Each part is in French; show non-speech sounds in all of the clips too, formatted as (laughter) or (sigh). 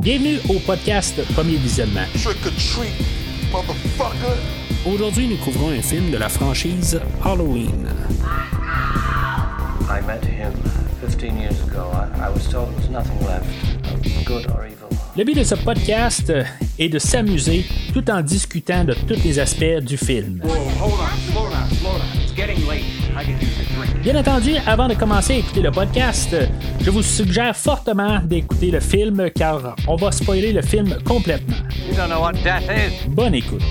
Bienvenue au podcast Premier Visionnement. Aujourd'hui, nous couvrons un film de la franchise Halloween. I met him 15 years ago. I, was told there was nothing left, good or evil. Le but de ce podcast est de s'amuser tout en discutant de tous les aspects du film. Bien entendu, avant de commencer à écouter le podcast, je vous suggère fortement d'écouter le film car on va spoiler le film complètement. Bonne écoute.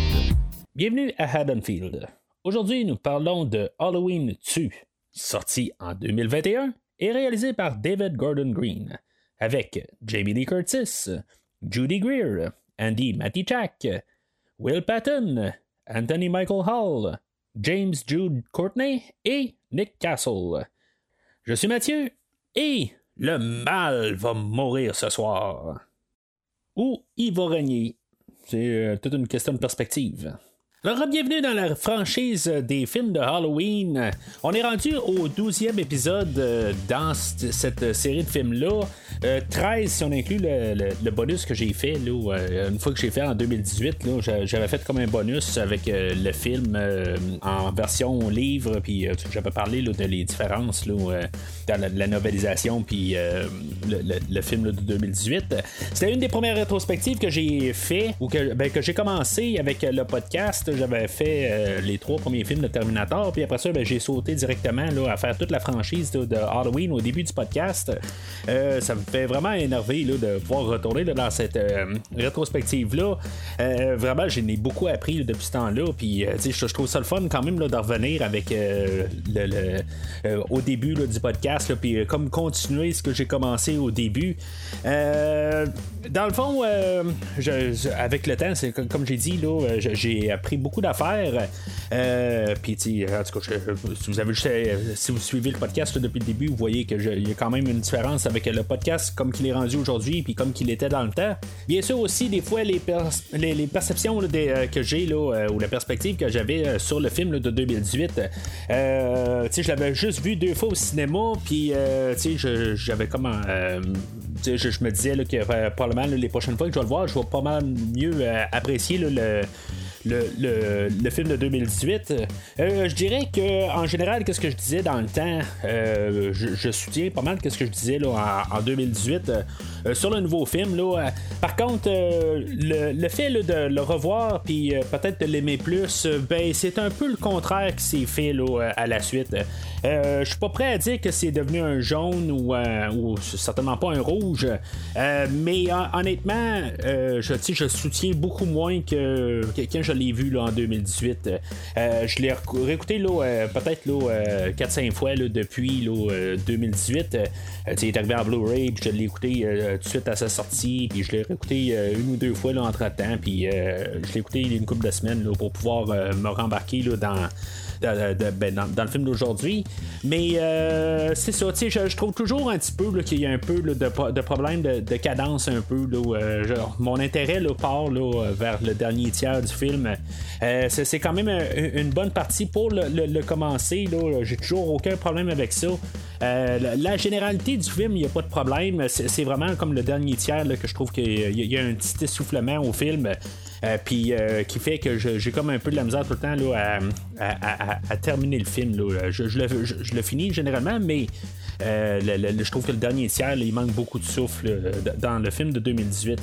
Bienvenue à Haddonfield. Aujourd'hui, nous parlons de Halloween 2, sorti en 2021 et réalisé par David Gordon Green avec Jamie Lee Curtis, Judy Greer, Andy Matichak, Will Patton, Anthony Michael Hall, James Jude Courtney et Nick Castle. Je suis Mathieu et le mal va mourir ce soir. Ou il va régner? C'est euh, toute une question de perspective. Alors, bienvenue dans la franchise des films de Halloween. On est rendu au 12e épisode euh, dans cette série de films-là. 13 euh, si on inclut le, bonus que j'ai fait, là, euh, une fois que j'ai fait en 2018. j'avais fait comme un bonus avec le film en version livre, puis j'avais parlé de les différences là, dans la, novelisation, puis le, film de 2018. C'était une des premières rétrospectives que j'ai fait, ou que, ben, que j'ai commencé avec le podcast j'avais fait euh, les trois premiers films de Terminator, puis après ça, ben, j'ai sauté directement là, à faire toute la franchise de Halloween au début du podcast. Euh, ça me fait vraiment énerver là, de pouvoir retourner dans cette euh, rétrospective-là. vraiment, j'en ai beaucoup appris depuis ce temps-là, puis je trouve ça le fun quand même de revenir avec le, au début du podcast, puis comme continuer ce que j'ai commencé au début. dans le fond, avec le temps, c'est comme j'ai dit, j'ai appris beaucoup d'affaires. Euh, puis, en tout cas, si, vous avez, si vous suivez le podcast depuis le début, vous voyez qu'il y a quand même une différence avec le podcast comme qu'il est rendu aujourd'hui, puis comme qu'il était dans le temps. Bien sûr, aussi, des fois, les, perceptions euh, que j'ai, euh, ou la perspective que j'avais sur le film de 2018, je l'avais juste vu deux fois au cinéma, puis, j'avais comme. Je, je, me disais que probablement les prochaines fois que je vais le voir, je vais pas mal mieux apprécier le, le, le, film de 2018. Euh, je dirais que en général, qu'est-ce que je disais dans le temps, euh, je, soutiens pas mal qu'est-ce que je disais là, en, 2018 euh, sur le nouveau film. Là, par contre, le, fait de le revoir puis peut-être de l'aimer plus, ben c'est un peu le contraire qui s'est fait là, à la suite. je suis pas prêt à dire que c'est devenu un jaune ou, ou certainement pas un rouge, mais honnêtement, je, je soutiens beaucoup moins que, quelqu'un je l'ai vu là, en 2018. Euh, je l'ai réécouté euh, peut-être 4-5 fois depuis 2018. il est arrivé en Blu-ray, puis je l'ai écouté tout de suite à sa sortie, puis je l'ai réécouté une ou deux fois entre-temps, puis je l'ai écouté une couple de semaines pour pouvoir me rembarquer dans ben, dans, le film d'aujourd'hui. Mais euh, c'est ça, je, trouve toujours un petit peu qu'il y a un peu de, problème de, cadence un peu. Euh, mon intérêt part vers le dernier tiers du film. Euh, c'est quand même une bonne partie pour le, commencer. J'ai toujours aucun problème avec ça. la, généralité du film, il n'y a pas de problème. C'est vraiment comme le dernier tiers que je trouve qu'il y, a un petit essoufflement au film. Euh, puis euh, qui fait que j'ai comme un peu de la misère tout le temps là, à, terminer le film. Je, le, finis généralement, mais euh, je trouve que le dernier tiers, il manque beaucoup de souffle dans le film de 2018.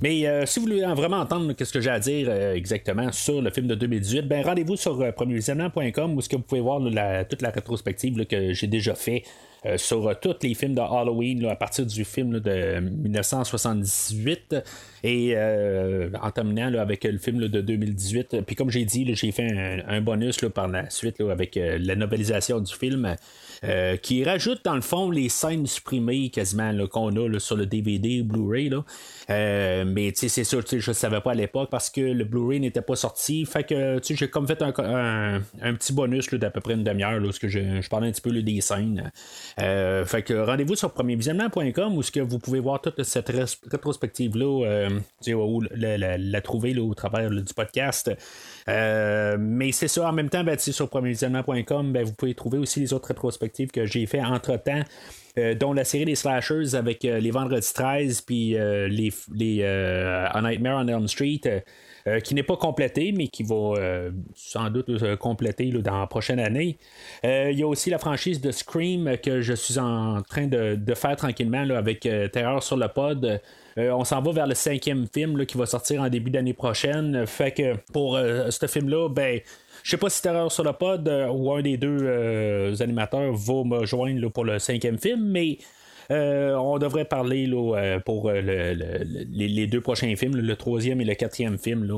Mais si vous voulez vraiment entendre ce que j'ai à dire exactement sur le film de 2018, ben rendez-vous sur euh, où ce que vous pouvez voir toute la rétrospective que j'ai déjà fait sur euh, tous les films de Halloween à partir du film de 1978 et euh, en terminant avec le film de 2018. Puis comme j'ai dit, j'ai fait un, bonus par la suite avec la novelisation du film. qui rajoute dans le fond les scènes supprimées quasiment qu'on a sur le DVD Blu-ray. mais c'est sûr, je ne savais pas à l'époque parce que le Blu-ray n'était pas sorti. Fait que j'ai comme fait un, petit bonus d'à peu près une demi-heure, où je, je parlais un petit peu des scènes. Fait que rendez-vous sur premiervisionnement.com où ce que vous pouvez voir toute cette rétrospective-là, ou la, trouver au travers du podcast. mais c'est ça, en même temps, ben, sur premiervisionnement.com, ben, vous pouvez trouver aussi les autres rétrospectives que j'ai fait entre-temps. dont la série des slashers avec les vendredis 13 puis les, les Nightmare on Elm Street euh, qui n'est pas complété, mais qui va euh, sans doute euh, compléter dans la prochaine année. Il y a aussi la franchise de Scream que je suis en train de, faire tranquillement avec Terreur sur le pod. on s'en va vers le cinquième film qui va sortir en début d'année prochaine. Fait que pour ce film-là, ben. Je sais pas si Terreur sur le pod ou un des deux animateurs va me joindre pour le cinquième film, mais euh, on devrait parler là, euh, pour euh, les, deux prochains films, le troisième et le quatrième film. Là,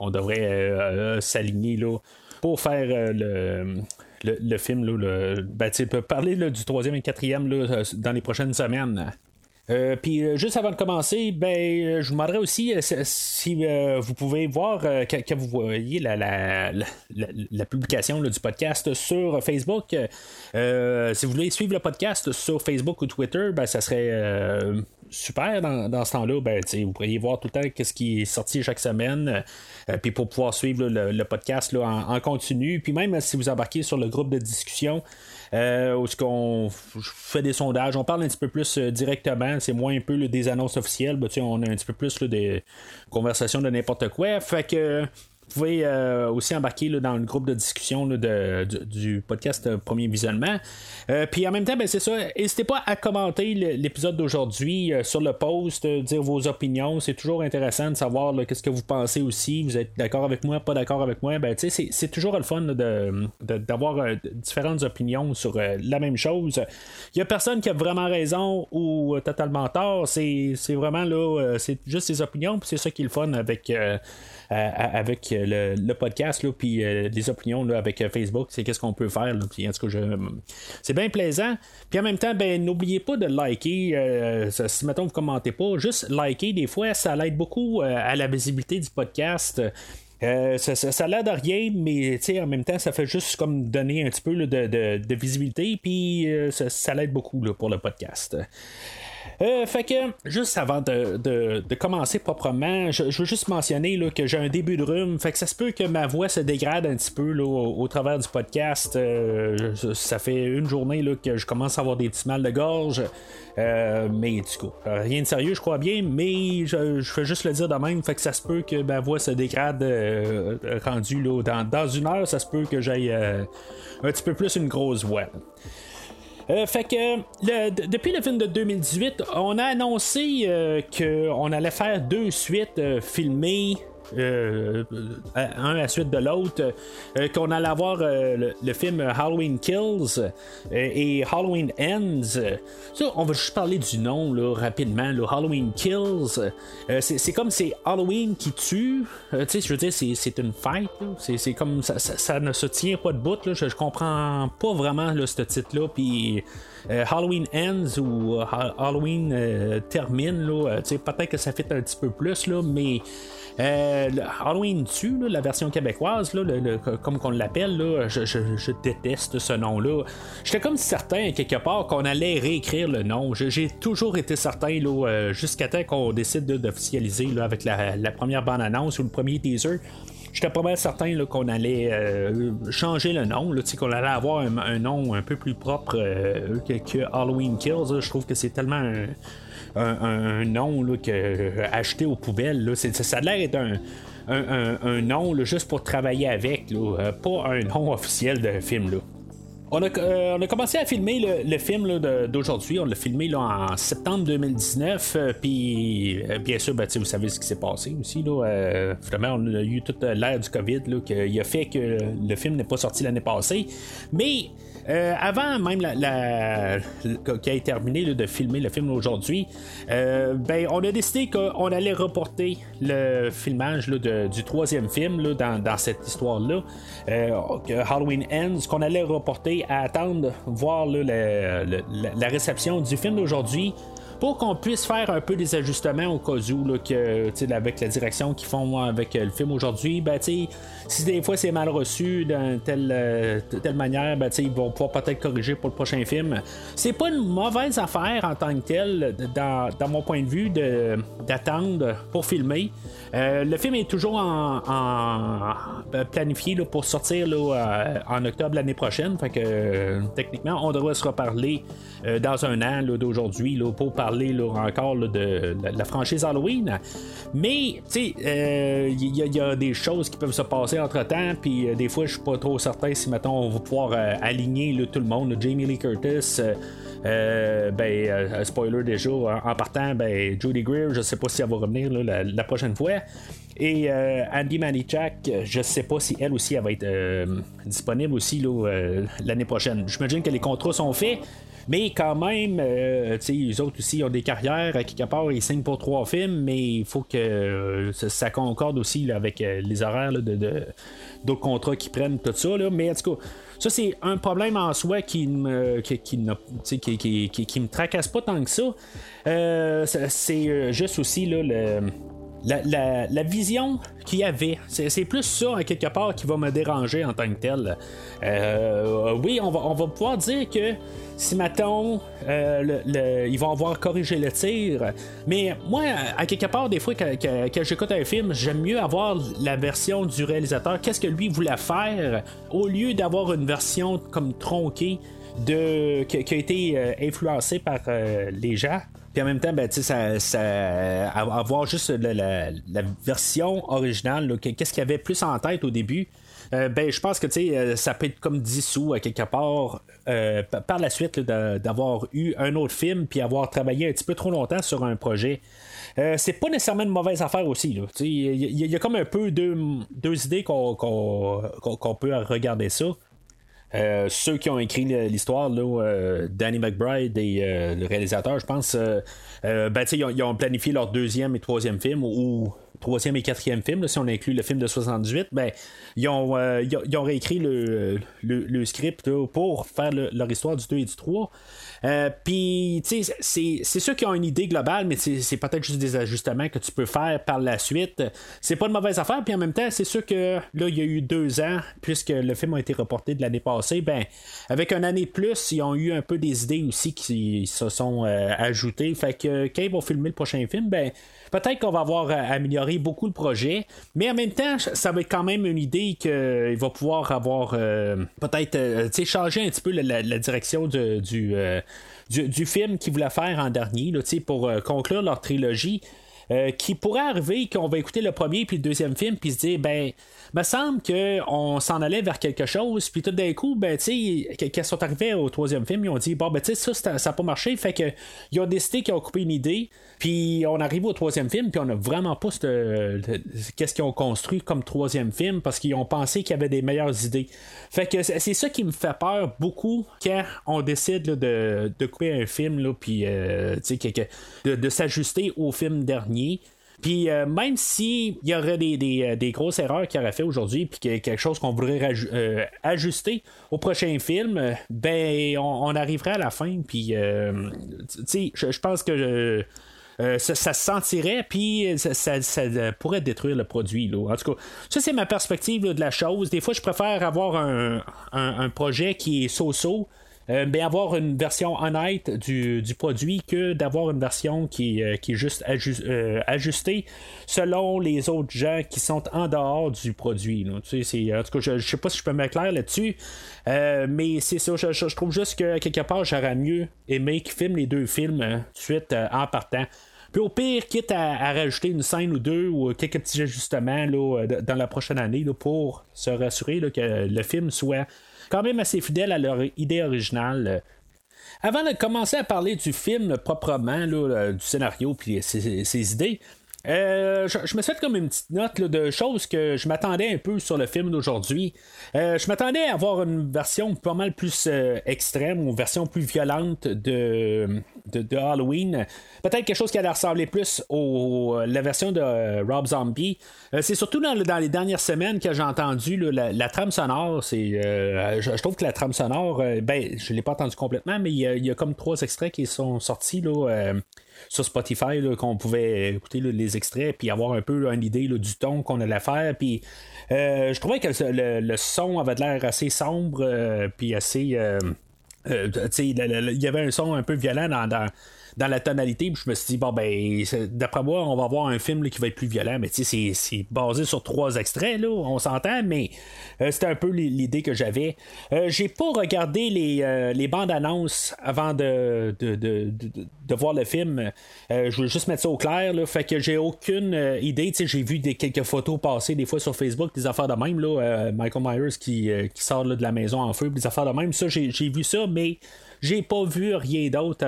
on, devrait s'aligner pour faire le, film. Là, le, ben, parler du troisième et quatrième dans les prochaines semaines. Euh, puis euh, juste avant de commencer, ben, euh, je vous demanderais aussi si vous pouvez voir quand, vous voyez la, la, publication du podcast sur Facebook. si vous voulez suivre le podcast sur Facebook ou Twitter, ben, ça serait super dans, ce temps-là. Ben, vous pourriez voir tout le temps ce qui est sorti chaque semaine. puis pour pouvoir suivre le, podcast là, en, continu. Puis même si vous embarquez sur le groupe de discussion, euh, où qu'on fait des sondages, on parle un petit peu plus euh, directement, c'est moins un peu des annonces officielles, on a un petit peu plus des conversations de n'importe quoi. Fait que pouvez euh, aussi embarquer dans le groupe de discussion du, podcast euh, Premier Visionnement. Euh, puis en même temps, ben, c'est ça. N'hésitez pas à commenter l'épisode d'aujourd'hui sur le post, dire vos opinions. C'est toujours intéressant de savoir qu'est-ce que vous pensez aussi. Vous êtes d'accord avec moi, pas d'accord avec moi? Ben, c'est, toujours le fun d'avoir différentes opinions sur la même chose. Il n'y a personne qui a vraiment raison ou totalement tort. C'est, vraiment là, c'est juste ses opinions. C'est ça qui est le fun avec avec le, podcast, puis euh, les opinions là, avec euh, Facebook, c'est qu'est-ce qu'on peut faire. En tout cas, je... c'est bien plaisant. Puis en même temps, ben, n'oubliez pas de liker. Euh, si mettons vous commentez pas, juste liker, des fois, ça l'aide beaucoup à la visibilité du podcast. ça, ça, l'aide à rien, mais en même temps, ça fait juste comme donner un petit peu de, visibilité, puis ça, ça l'aide beaucoup pour le podcast. Euh, fait que, juste avant de, commencer proprement, je, veux juste mentionner là, que j'ai un début de rhume. Fait que ça se peut que ma voix se dégrade un petit peu là, au, travers du podcast. Euh, ça fait une journée là, que je commence à avoir des petits mal de gorge. Euh, mais du coup, rien de sérieux, je crois bien, mais je, fais juste le dire de même. Fait que ça se peut que ma voix se dégrade rendu là, dans, dans, une heure. Ça se peut que j'aille un petit peu plus une grosse voix. Euh, fait que depuis le film de 2018, on a annoncé euh, qu'on allait faire deux suites euh, filmées euh, un à la suite de l'autre, euh, qu'on allait avoir euh, le, film Halloween Kills et Halloween Ends. Ça, on va juste parler du nom là, rapidement. Halloween Kills, c'est comme c'est Halloween qui tue. tu sais, je veux dire, c'est une fête. C'est comme ça, ne se tient pas de bout. Je, comprends pas vraiment ce titre-là. Puis. Halloween Ends ou Halloween termine, peut-être que ça fait un petit peu plus, là, mais euh, Halloween tue, la version québécoise, comme qu'on l'appelle, je, déteste ce nom-là. J'étais comme certain, quelque part, qu'on allait réécrire le nom. J'ai toujours été certain, là, euh, jusqu'à temps qu'on décide d'officialiser avec la, première bande-annonce ou le premier teaser. J'étais pas mal certain qu'on allait euh, changer le nom, qu'on allait avoir un, nom un peu plus propre que, Halloween Kills. Je trouve que c'est tellement nom là, que, euh, acheté aux poubelles. ça a l'air d'être un, nom juste pour travailler avec, euh, pas un nom officiel de film. Là. On a, euh, on a, commencé à filmer le, film d'aujourd'hui. On l'a filmé là, en septembre 2019. Puis, bien sûr, ben, vous savez ce qui s'est passé aussi. Là, vraiment, on a eu toute l'ère du COVID là, qui a fait que le film n'est pas sorti l'année passée. Mais euh, avant même la, la, terminé de filmer le film aujourd'hui, euh, ben, on a décidé qu'on allait reporter le filmage du troisième film dans, cette histoire-là, euh, Halloween Ends, qu'on allait reporter à attendre voir la, réception du film d'aujourd'hui pour qu'on puisse faire un peu des ajustements au cas où avec la direction qu'ils font avec le film aujourd'hui, ben, si des fois c'est mal reçu d'une telle, telle manière, ben, ils vont pouvoir peut-être corriger pour le prochain film. C'est pas une mauvaise affaire en tant que telle, dans, mon point de vue, d'attendre pour filmer. Euh, le film est toujours en, euh, planifié pour sortir euh, en octobre l'année prochaine. Fait que techniquement, on devrait se reparler dans un an d'aujourd'hui pour parler encore de, la franchise Halloween. Mais, tu sais, il y, a des choses qui peuvent se passer entre temps. Puis des fois, je suis pas trop certain si maintenant on va pouvoir aligner tout le monde. Jamie Lee Curtis. Euh, ben, euh, spoiler déjà, en, partant, ben, Judy Greer, je sais pas si elle va revenir la, prochaine fois. Et euh, Andy Manichak, je sais pas si elle aussi elle va être disponible aussi l'année prochaine. J'imagine que les contrats sont faits. Mais quand même, les autres aussi ont des carrières. À quelque part, ils signent pour trois films, mais il faut que ça, concorde aussi avec les horaires de, d'autres contrats qu'ils prennent, tout ça. Mais en tout cas, ça, c'est un problème en soi qui me, qui, qui, me tracasse pas tant que ça. Euh, c'est euh, juste aussi là, le. La, vision qu'il y avait, c'est, plus ça, à quelque part, qui va me déranger en tant que tel. Euh, oui, on va, pouvoir dire que si mettons, euh, ils vont avoir corrigé le tir. Mais moi, à quelque part, des fois, quand, j'écoute un film, j'aime mieux avoir la version du réalisateur, qu'est-ce que lui voulait faire, au lieu d'avoir une version comme tronquée de, qui, a été euh, influencée par euh, les gens? Puis en même temps, ben, ça, ça, avoir juste la, version originale, qu'est-ce qu'il y avait plus en tête au début. Euh, ben, je pense que euh, ça peut être comme dissous à quelque part euh, par la suite d'avoir eu un autre film puis avoir travaillé un petit peu trop longtemps sur un projet. c'est pas nécessairement une mauvaise affaire aussi. Il y, a comme un peu deux, deux idées qu'on peut regarder ça. Ceux qui ont écrit l'histoire, Danny McBride et le réalisateur, je pense, ben, ils ont, ils, ont, planifié leur deuxième et troisième film ou troisième et quatrième film, si on inclut le film de 78, ben, ils, ont, euh, réécrit le, script pour faire leur histoire du 2 et du 3. Euh, puis, tu sais, c'est ceux qui ont une idée globale, mais c'est peut-être juste des ajustements que tu peux faire par la suite. C'est pas une mauvaise affaire, puis en même temps, c'est sûr que là, il y a eu deux ans, puisque le film a été reporté de l'année passée, ben, avec une année de plus, ils ont eu un peu des idées aussi qui se sont euh, ajoutées. Fait que quand ils vont filmer le prochain film, ben, peut-être qu'on va avoir amélioré beaucoup le projet, mais en même temps, ça va être quand même une idée qu'il va pouvoir avoir euh, peut-être changer un petit peu la, direction du, du, film qu'ils voulaient faire en dernier, là, pour euh, conclure leur trilogie. Euh, qui pourrait arriver qu'on va écouter le premier puis le deuxième film puis se dire ben me semble qu'on s'en allait vers quelque chose, puis tout d'un coup, ben, tu sais, quand sont arrivés au troisième film, ils ont dit, bon, ben, tu sais, ça, ça n'a pas marché, fait que, ils ont décidé qu'ils ont coupé une idée, puis on arrive au troisième film, puis on a vraiment pas qu'est-ce qu'ils ont construit comme troisième film, parce qu'ils ont pensé qu'il y avait des meilleures idées. Fait que c'est ça qui me fait peur beaucoup quand on décide de, couper un film, puis, euh, tu sais, de, de s'ajuster au film dernier. Puis euh, même s'il y aurait des, euh, grosses erreurs qu'il aurait fait aujourd'hui, puis quelque chose qu'on voudrait euh, ajuster au prochain film, ben on, arriverait à la fin. Puis, tu sais, je pense que. ça, se sentirait, puis ça, pourrait détruire le produit. En tout cas, ça, c'est ma perspective de la chose. Des fois, je préfère avoir un, un projet qui est so-so, euh, avoir une version honnête du, produit que d'avoir une version qui, euh, qui est juste euh, ajustée selon les autres gens qui sont en dehors du produit. En tout cas, je, ne sais pas si je peux m'éclairer là-dessus, mais c'est ça. Je, trouve juste que quelque part, j'aurais mieux aimé qu'ils filment les deux films tout de suite en partant. Puis au pire, quitte à, rajouter une scène ou deux ou quelques petits ajustements là, dans la prochaine année pour se rassurer que le film soit quand même assez fidèles à leur idée originale. Avant de commencer à parler du film proprement, euh, du scénario puis ses, idées, euh, je, me suis comme une petite note de choses que je m'attendais un peu sur le film d'aujourd'hui. Euh, je m'attendais à avoir une version pas mal plus extrême ou une version plus violente de, de, Halloween. Peut-être quelque chose qui allait ressembler plus à la version de Rob Zombie. c'est surtout dans, les dernières semaines que j'ai entendu la, trame sonore. Je, trouve que la trame sonore, ben, je l'ai pas entendu complètement, mais il y, a, comme trois extraits qui sont sortis là, sur Spotify qu'on pouvait écouter les extraits puis avoir un peu une idée du ton qu'on allait faire. Puis je trouvais que le, son avait l'air assez sombre puis assez euh, il y avait un son un peu violent dans la tonalité. Je me suis dit, bon, ben, d'après moi, on va avoir un film qui va être plus violent. Mais tu sais, c'est basé sur trois extraits, là, on s'entend, mais euh, c'était un peu l'idée que j'avais. Euh, j'ai pas regardé les, euh, bandes annonces avant de, voir le film. je veux juste mettre ça au clair, là, fait que j'ai aucune idée. J'ai vu quelques photos passer des fois sur Facebook, des affaires de même, là, Michael Myers qui, qui sort de la maison en feu, des affaires de même. Ça, j'ai vu ça, mais j'ai pas vu rien d'autre,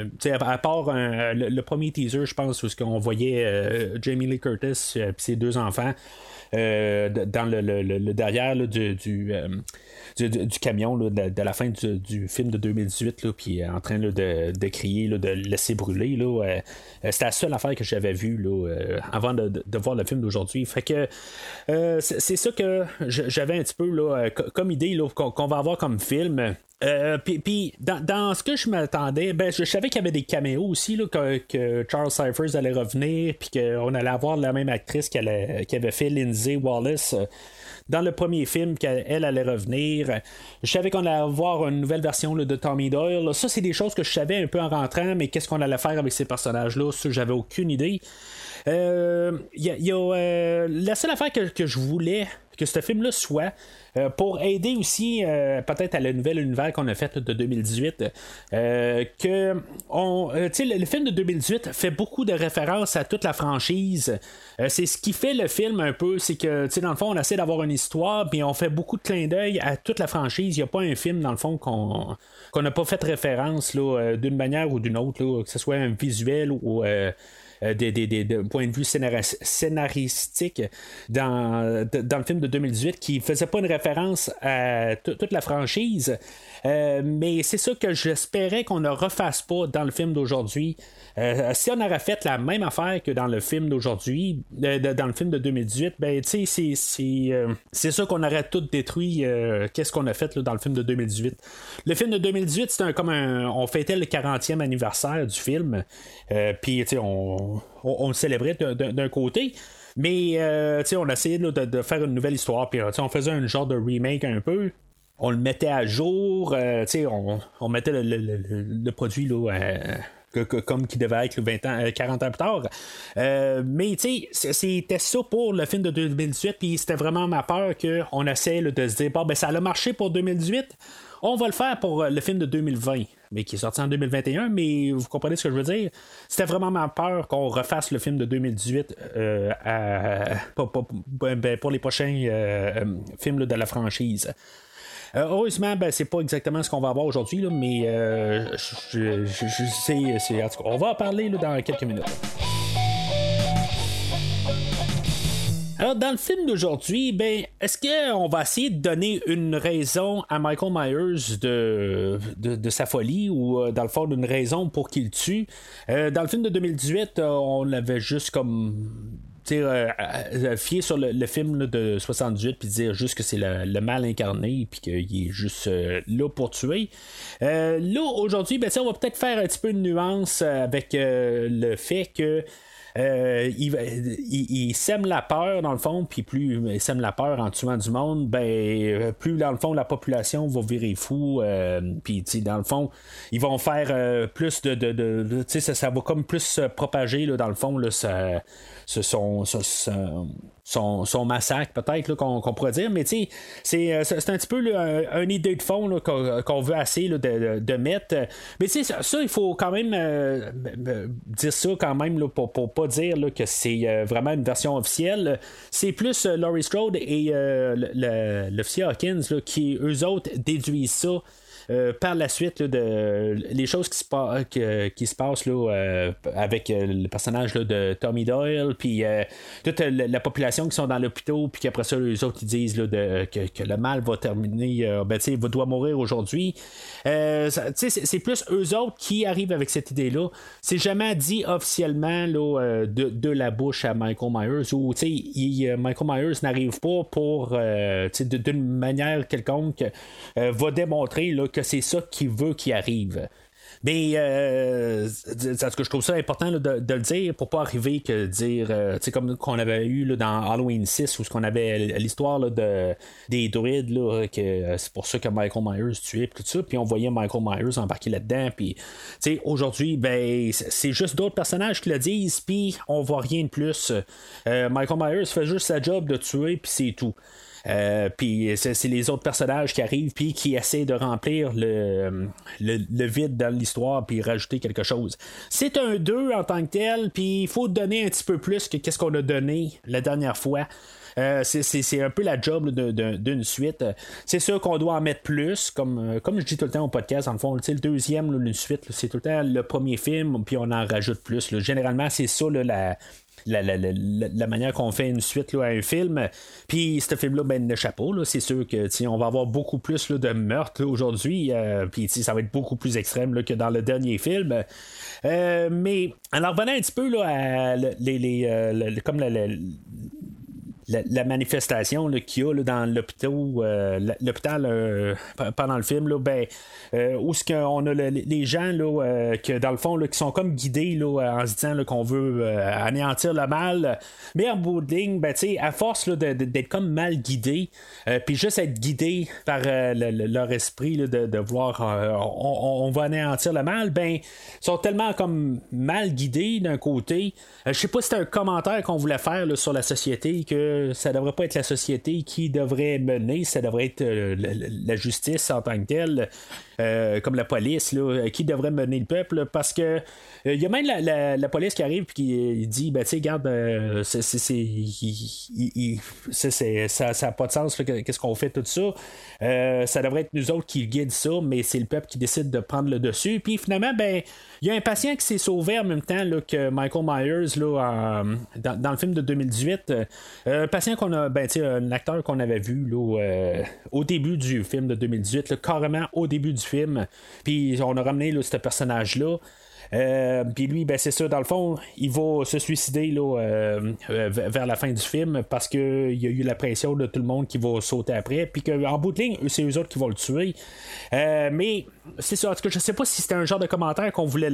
euh, euh, à, part le, premier teaser, je pense, où on voyait euh, Jamie Lee Curtis et ses deux enfants. dans le, derrière du, camion de, la fin du, film de 2018, là, puis en train de, crier, de laisser brûler. C'était la seule affaire que j'avais vue avant de, voir le film d'aujourd'hui. Fait que c'est ça que j'avais un petit peu comme idée qu'on va avoir comme film. Euh, puis, dans, ce que je m'attendais, ben, je, savais qu'il y avait des caméos aussi, là, que, Charles Cyphers allait revenir, puis qu'on allait avoir la même actrice qui, avait fait Lindsay Wallace euh, dans le premier film qu'elle allait revenir. Je savais qu'on allait avoir une nouvelle version de Tommy Doyle. Ça, c'est des choses que je savais un peu en rentrant, mais qu'est-ce qu'on allait faire avec ces personnages-là, ça, j'avais aucune idée. Euh, la seule affaire que je voulais que ce film-là soit euh, pour aider aussi euh, peut-être à la nouvelle univers qu'on a fait de 2018 euh, que on, le, le film de 2018 fait beaucoup de références à toute la franchise. C'est ce qui fait le film un peu c'est que dans le fond on essaie d'avoir une histoire puis on fait beaucoup de clins d'œil à toute la franchise. Il n'y a pas un film dans le fond qu'on qu'on n'a pas fait référence d'une manière ou d'une autre que ce soit un visuel ou euh, des, des, point de vue scénaristique dans, dans le film de 2018 qui faisait pas une référence à toute la franchise. Euh, mais c'est ça que j'espérais qu'on ne refasse pas dans le film d'aujourd'hui. Euh, si on aurait fait la même affaire que dans le film d'aujourd'hui, dans le film de 2018, ben tu sais, c'est ça qu'on aurait tout détruit. Qu'est-ce qu'on a fait dans le film de 2018 Le film de 2018, c'était comme un, on fêtait le 40e anniversaire du film. Puis tu sais, on on, le célébrait d'un côté. Mais euh, on a essayé de, faire une nouvelle histoire. Puis on faisait un genre de remake un peu. On le mettait à jour. Euh, on, mettait le, produit là, comme qui devait être 20 ans, 40 euh, ans plus tard. mais c'était ça pour le film de 2018, puis c'était vraiment ma peur qu'on essaie de se dire, ben ça a marché pour 2018, on va le faire pour le film de 2020 mais qui est sorti en 2021, mais vous comprenez ce que je veux dire? C'était vraiment ma peur qu'on refasse le film de 2018 euh, ben, pour, les prochains euh, euh, films de la franchise. heureusement, ben, c'est pas exactement ce qu'on va avoir aujourd'hui, mais je, sais, on va en parler dans quelques minutes. Alors, dans le film d'aujourd'hui, ben, est-ce qu'on va essayer de donner une raison à Michael Myers de, de, sa folie ou, euh, dans le fond, d'une raison pour qu'il tue? Euh, dans le film de 2018, euh, on avait juste comme fier sur le, film de 78 puis dire juste que c'est le, mal incarné puis qu'il est juste là pour tuer. là aujourd'hui, ben, on va peut-être faire un petit peu de nuance avec le fait que euh, il, sème la peur dans le fond, puis plus il sème la peur en tuant du monde, ben plus dans le fond la population va virer fou, euh, puis dans le fond ils vont faire euh, plus de, de, de, ça, ça va comme plus se propager là, dans le fond là, ça, ce sont, son, massacre, peut-être, qu'on, pourrait dire. Mais tu sais, euh, c'est, un petit peu un, idée de fond qu'on, veut assez de, mettre. Mais ça, il faut quand même euh, dire ça quand même pour, pour pas dire que c'est euh, vraiment une version officielle. C'est plus Laurie Strode et l'officier Hawkins qui, eux autres, déduisent ça par la suite de les choses qui se, qui se passent là, avec le personnage de Tommy Doyle, puis toute la, population qui sont dans l'hôpital, puis qu'après ça, les autres ils disent là, de, que, le mal va terminer, ben, il doit mourir aujourd'hui. c'est plus eux autres qui arrivent avec cette idée-là. C'est jamais dit officiellement là, de, la bouche à Michael Myers, ou Michael Myers n'arrive pas pour, d'une manière quelconque, va démontrer là, c'est ça qu'il veut qu'il arrive. Mais euh, que je trouve ça important de, le dire pour pas arriver que dire euh, sais comme qu'on avait eu dans Halloween 6 où ce qu'on avait l'histoire de, des druides là, que c'est pour ça que Michael Myers tuait tout ça puis on voyait Michael Myers embarquer là-dedans puis aujourd'hui ben c'est juste d'autres personnages qui le disent puis on voit rien de plus euh, Michael Myers fait juste sa job de tuer puis c'est tout puis c'est les autres personnages qui arrivent puis qui essaient de remplir le, le, vide dans l'histoire puis rajouter quelque chose. C'est un 2 en tant que tel, puis il faut donner un petit peu plus que qu'est-ce qu'on a donné la dernière fois. Euh, c'est un peu la job d'une suite. C'est sûr qu'on doit en mettre plus, comme, euh, comme je dis tout le temps au podcast, en fond, le deuxième, une suite, c'est tout le temps le premier film, puis on en rajoute plus. Généralement, c'est ça la, la, manière qu'on fait une suite là, à un film. Puis ce film-là, ben, le chapeau, c'est sûr que on va avoir beaucoup plus de meurtres aujourd'hui. Euh, puis ça va être beaucoup plus extrême que dans le dernier film. Euh, mais en revenant un petit peu là, à les, les, euh, comme la, la, manifestation qu'il y a dans l'hôpital, euh, euh, pendant le film, là, ben, euh, où ce qu'on a les gens là, que dans le fond qui sont comme guidés là, en se disant qu'on veut anéantir le mal, mais en bout de ligne, ben, à force d'être comme mal guidés, puis juste être guidés par leur esprit de, voir on, va anéantir le mal, ben sont tellement comme mal guidés d'un côté. Je sais pas si c'était un commentaire qu'on voulait faire sur la société que ça devrait pas être la société qui devrait mener, ça devrait être euh, la, justice en tant que telle, euh, comme la police, qui devrait mener le peuple, parce que il euh, y a même la, police qui arrive et qui dit ben tu sais garde c'est, ça n'a pas de sens qu'est-ce qu'on fait tout ça. Ça devrait être nous autres qui guident ça mais c'est le peuple qui décide de prendre le dessus. Puis finalement ben il y a un patient qui s'est sauvé en même temps là, que Michael Myers là, dans, le film de 2018 un patient qu'on a ben un acteur qu'on avait vu là, au début du film de 2018 carrément au début du film. Puis on a ramené ce personnage là euh, puis lui, ben, c'est ça, dans le fond, il va se suicider là, euh, euh, vers la fin du film parce qu'il y a eu la pression de tout le monde qui va sauter après. Puis qu'en bout de ligne, c'est eux autres qui vont le tuer. mais c'est ça, en tout cas, je sais pas si c'était un genre de commentaire qu'on voulait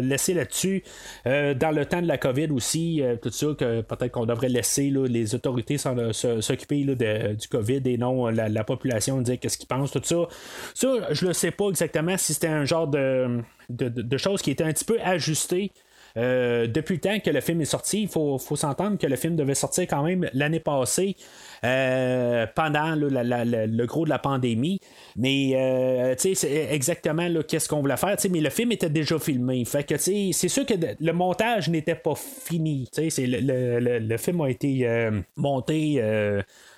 laisser là-dessus. dans le temps de la COVID aussi, tout ça, que peut-être qu'on devrait laisser les autorités s'occuper du COVID et non la, population dire qu'est-ce qu'ils pensent, tout ça. Ça, je ne sais pas exactement si c'était un genre de de, choses qui étaient un petit peu ajustées. Euh, depuis le temps que le film est sorti, il faut, s'entendre que le film devait sortir quand même l'année passée, euh, pendant le gros de la pandémie. Mais euh, c'est exactement qu'est-ce qu'on voulait faire. Mais le film était déjà filmé. Fait que c'est sûr que le montage n'était pas fini. Le, film a été monté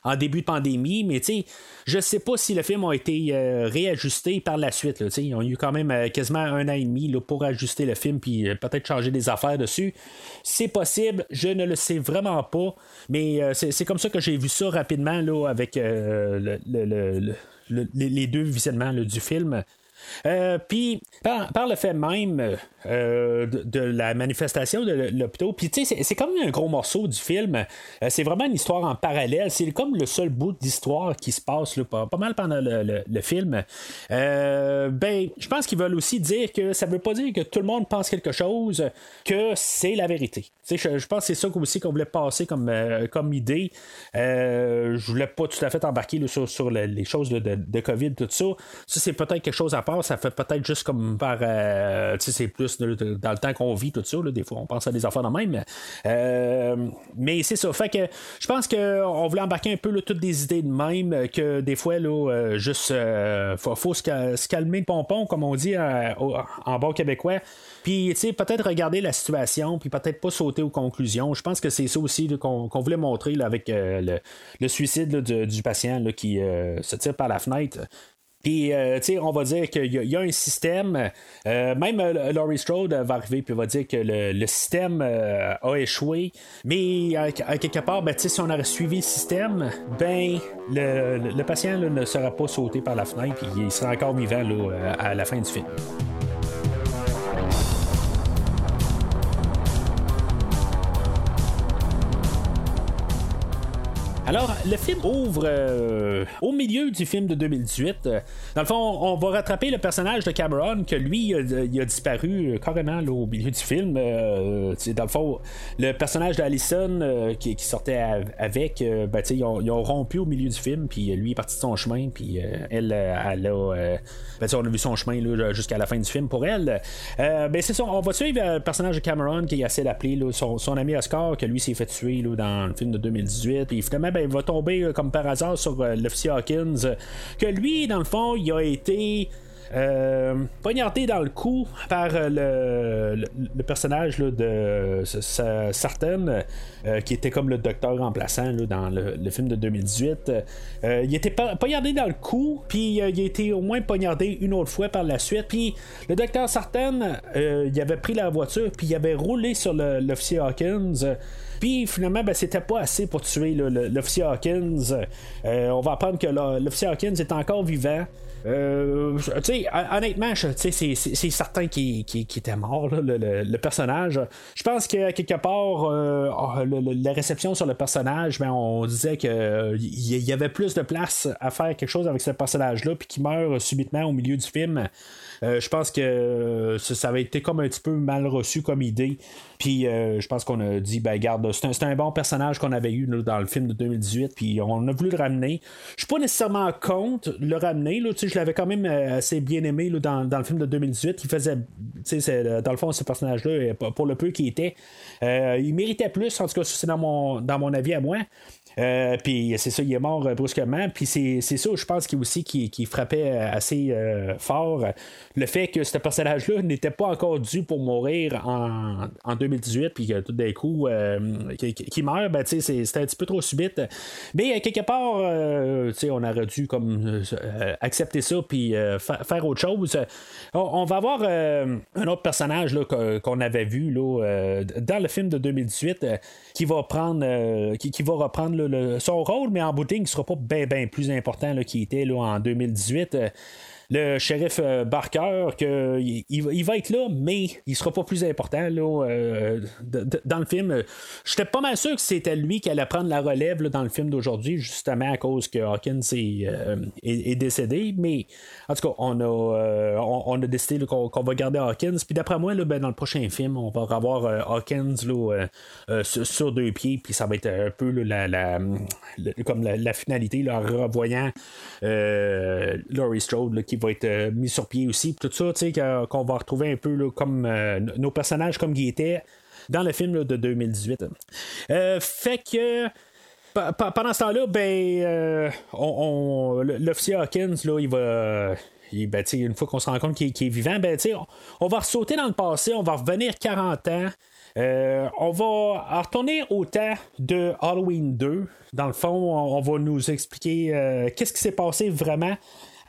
en début de pandémie, mais tu sais, je sais pas si le film a été euh, réajusté par la suite. Ils ont eu quand même euh, quasiment un an et demi pour ajuster le film puis euh, peut-être changer des affaires dessus. C'est possible, je ne le sais vraiment pas, mais c'est comme ça que j'ai vu ça rapidement là, avec le, les deux visionnements du film. Puis, par, le fait même euh, de, la manifestation de l'hôpital. Puis tu sais, c'est comme un gros morceau du film. Euh, c'est vraiment une histoire en parallèle. C'est comme le seul bout d'histoire qui se passe pas, mal pendant le, film. Euh, ben, je pense qu'ils veulent aussi dire que ça veut pas dire que tout le monde pense quelque chose, que c'est la vérité. Je, je, pense que c'est ça aussi qu'on voulait passer comme, comme idée. je voulais pas tout à fait embarquer sur, les choses de, de, COVID, tout ça. Ça, c'est peut-être quelque chose à part. Ça fait peut-être juste comme par. tu sais, c'est plus dans le temps qu'on vit, tout ça. des fois, on pense à des affaires de même. Euh, mais c'est ça. Fait que je pense qu'on voulait embarquer un peu toutes des idées de même, que des fois, là, euh, juste, euh, faut, se, calmer le pompon, comme on dit en bas québécois. Puis, peut-être regarder la situation, puis peut-être pas sauter aux conclusions. Je pense que c'est ça aussi qu'on voulait montrer avec le, suicide du, patient qui se tire par la fenêtre. Puis, tu sais, on va dire qu'il y, a un système. même Laurie Strode va arriver puis va dire que le, système a échoué. Mais à, quelque part, ben, si on aurait suivi le système, ben le, patient ne sera pas sauté par la fenêtre puis il sera encore vivant à la fin du film. Alors, le film ouvre euh, au milieu du film de 2018. Dans le fond, on va rattraper le personnage de Cameron, que lui, il a, disparu euh, carrément au milieu du film. Euh, dans le fond, le personnage d'Allison qui, sortait avec, ben, ils, ont, ils, ont, rompu au milieu du film, puis lui est parti de son chemin, puis elle, elle a. Ben, on a vu son chemin jusqu'à la fin du film pour elle. ben, c'est ça, on va suivre le personnage de Cameron qui essaie d'appeler son, son, ami Oscar, que lui s'est fait tuer dans le film de 2018, puis finalement, ben, il va tomber euh, comme par hasard sur euh, l'officier Hawkins, que lui, dans le fond, il a été. Euh, poignardé dans le cou par le, personnage de Sartain, qui était comme le docteur remplaçant dans le, film de 2018. il était poignardé dans le cou, puis il a été au moins poignardé une autre fois par la suite. Puis le docteur Sartain, il avait pris la voiture, puis il avait roulé sur l'officier Hawkins. Puis finalement, ben, c'était pas assez pour tuer l'officier Hawkins. Euh, on va apprendre que l'officier Hawkins est encore vivant. Euh, honnêtement, c'est certain qu'il était mort, le, personnage. Je pense que quelque part, euh, ah, la réception sur le personnage, ben, on disait qu'il y avait plus de place à faire quelque chose avec ce personnage-là, puis qu'il meurt subitement au milieu du film. Euh, je pense que ça, avait été comme un petit peu mal reçu comme idée. Puis je pense qu'on a dit, ben garde, c'est un, bon personnage qu'on avait eu dans le film de 2018, puis on a voulu le ramener. Je suis pas nécessairement contre le ramener, là, je l'avais quand même euh, assez bien aimé dans, le film de 2018. Il faisait, dans le fond, ce personnage-là, euh, pour le peu qu'il était, euh, il méritait plus, en tout cas, c'est dans mon, dans mon avis à moi. Euh, puis c'est ça, il est mort euh, brusquement. Puis c'est, ça, je pense, qui aussi qui, frappait euh, assez fort. Le fait que ce personnage-là n'était pas encore dû pour mourir en, en 2018, puis que tout d'un coup, qui, meurt, ben, c'était un petit peu trop subite. Mais quelque part, on aurait dû comme accepter ça, puis faire autre chose. On, va avoir un autre personnage qu'on avait vu là, dans le film de 2018 qui va prendre qui, qui va reprendre son rôle, mais en boutique, il ne sera pas bien plus important qu'il était là, en 2018 le shérif euh, Barker, que, il, va être là, mais il sera pas plus important là, euh, dans le film. J'étais pas mal sûr que c'était lui qui allait prendre la relève dans le film d'aujourd'hui, justement à cause que Hawkins est, euh, décédé. Mais en tout cas, on a, on, a décidé qu'on, va garder Hawkins. Puis d'après moi, là, ben, dans le prochain film, on va revoir Hawkins sur, deux pieds. Puis ça va être un peu la, la, comme la, finalité, en revoyant Laurie Strode qui va être euh, mis sur pied aussi. Tout ça, tu sais, qu'on va retrouver un peu comme euh, nos personnages comme ils étaient dans le film de 2018. Euh, fait que. Pendant ce temps-là, ben, l'officier Hawkins, là, il va. Ben, une fois qu'on se rend compte qu'il est vivant, ben, on, on va sauter dans le passé, on va revenir 40 ans. on va retourner au temps de Halloween 2. Dans le fond, on, va nous expliquer qu'est-ce qui s'est passé vraiment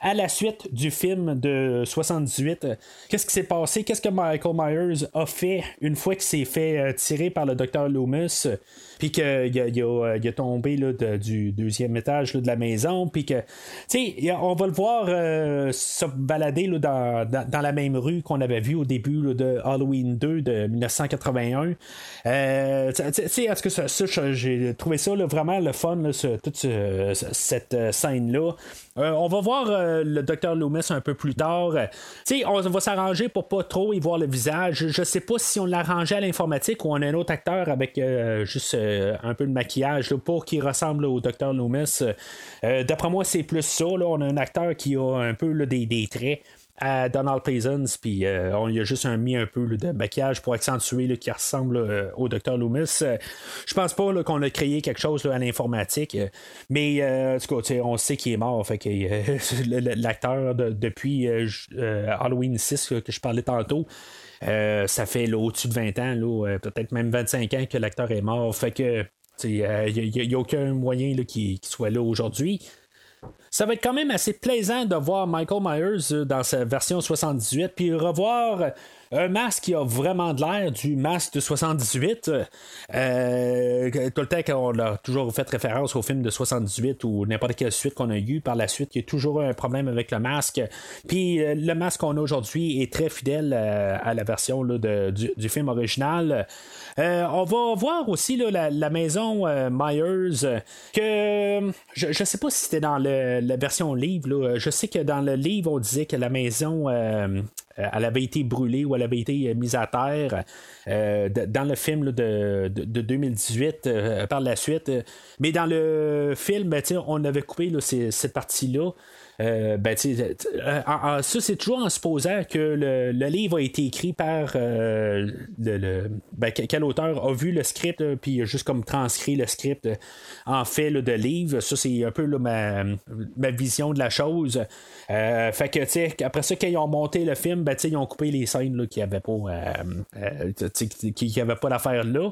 à la suite du film de 78, qu'est-ce qui s'est passé, qu'est-ce que Michael Myers a fait une fois qu'il s'est fait euh, tirer par le docteur Loomis? Puis qu'il il a, tombé là, du deuxième étage de la maison, puis que, tu sais, on va le voir euh, se balader là, dans, dans, la même rue qu'on avait vu au début de Halloween 2 de 1981. Euh, tu sais, tout cas, ça, j'ai trouvé ça vraiment le fun, là, toute cette euh, scène-là. on va voir le docteur Loomis un peu plus tard. On va s'arranger pour pas trop y voir le visage. Je sais pas si on l'a arrangé à l'informatique ou on a un autre acteur avec juste euh, un peu de maquillage pour qu'il ressemble au Dr Loomis. Euh, d'après moi, c'est plus ça. On a un acteur qui a un peu des, traits à Donald Pleasance, puis euh, on a juste mis un peu de maquillage pour accentuer qui ressemble au Dr Loomis. je pense pas qu'on a créé quelque chose à l'informatique, mais en tout cas, on sait qu'il est mort. (laughs) L'acteur depuis Halloween 6 que je parlais tantôt. Euh, ça fait au-dessus de 20 ans, euh, peut-être même 25 ans que l'acteur est mort. Fait que il n'y a, aucun moyen qu'il soit là aujourd'hui. ça va être quand même assez plaisant de voir Michael Myers dans sa version 78, puis revoir un masque qui a vraiment de l'air du masque de 78. Euh, tout le temps qu'on a toujours fait référence au film de 78 ou n'importe quelle suite qu'on a eu par la suite, il y a toujours un problème avec le masque. Puis euh, le masque qu'on a aujourd'hui est très fidèle euh, à la version du, film original. On va voir aussi la, maison Myers que je ne sais pas si c'était dans la version livre. Je sais que dans le livre, on disait que la maison euh, elle avait été brûlée ou elle avait été euh, mise à terre euh, dans le film de, 2018 par la suite. Mais dans le film, ben, on avait coupé cette partie-là. Euh, ben, ça, c'est toujours en supposant que le, livre a été écrit par euh, le, ben, quel auteur a vu le script, puis juste comme transcrit le script en fait de livre. Ça, c'est un peu ma, vision de la chose. Euh, fait que, après ça, quand ils ont monté le film, ben, ils ont coupé les scènes qui n'avaient pas, qui, pas d'affaire là.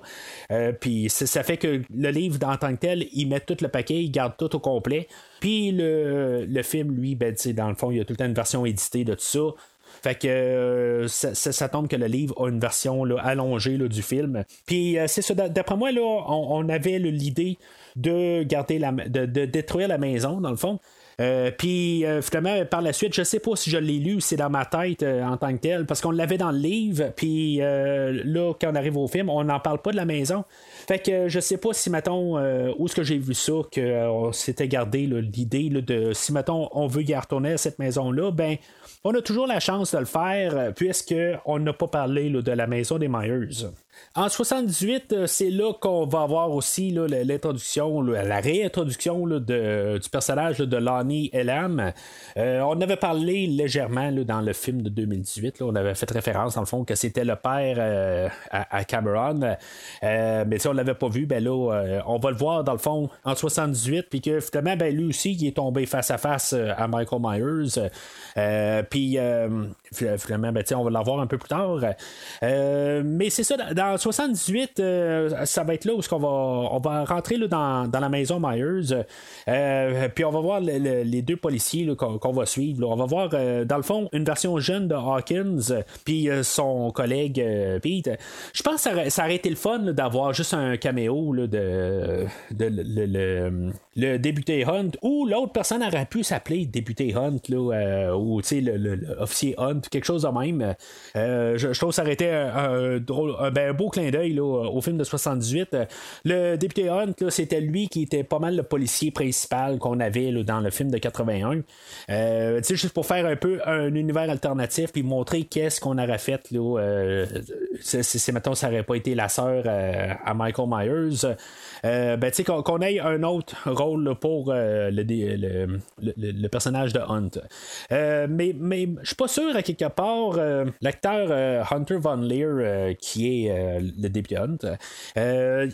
puis ça fait que le livre, en tant que tel, il met tout le paquet, il garde tout au complet. Puis le, le film, lui, ben, dans le fond, il y a tout le temps une version éditée de tout ça. Fait que euh, ça, tombe que le livre a une version allongée du film. Puis euh, c'est ça, d'après moi, là, on, avait l'idée de garder la de, détruire la maison, dans le fond. Euh, puis finalement, par la suite, je sais pas si je l'ai lu ou c'est dans ma tête en tant que tel, parce qu'on l'avait dans le livre, puis là, quand on arrive au film, on n'en parle pas de la maison. Fait que je sais pas si, mettons, euh, où est-ce que j'ai vu ça, qu'on s'était gardé l'idée de si, mettons, on veut y retourner à cette maison-là, ben, on a toujours la chance de le faire, euh, puisqu'on n'a pas parlé de la maison des Myers. En 78, euh, c'est là qu'on va avoir aussi l'introduction, la réintroduction du personnage de Lonnie Elam. Euh, on avait parlé légèrement dans le film de 2018. on avait fait référence, dans le fond, que c'était le père euh, à, Cameron. mais si on ne l'avait pas vu, ben là, on va le voir, dans le fond, en 78. Puis que finalement, ben, lui aussi, il est tombé face à face à Michael Myers. puis finalement, ben, on va l'avoir un peu plus tard. mais c'est ça, dans en 78, euh, ça va être là où on va, on va rentrer là, dans, la maison Myers. Euh, puis on va voir les deux policiers qu'on, va suivre. On va voir, euh, dans le fond, une version jeune de Hawkins, puis son collègue Pete. Je pense que ça, aurait été le fun d'avoir juste un caméo de, de, le, député Hunt, ou l'autre personne aurait pu s'appeler député Hunt, ou l'officier Hunt, quelque chose de même. Je, trouve que ça aurait été un, ben, beau clin d'œil au film de 78. Le député Hunt, c'était lui qui était pas mal le policier principal qu'on avait dans le film de 81. Euh, juste pour faire un peu un univers alternatif puis montrer qu'est-ce qu'on aurait fait. Là, euh, c'est, mettons, ça n'aurait pas été la sœur euh, à Michael Myers. Euh, ben, qu'on, ait un autre rôle pour le, le, personnage de Hunt. mais mais je suis pas sûr à quelque part l'acteur Hunter Von Lear qui est euh, le député euh,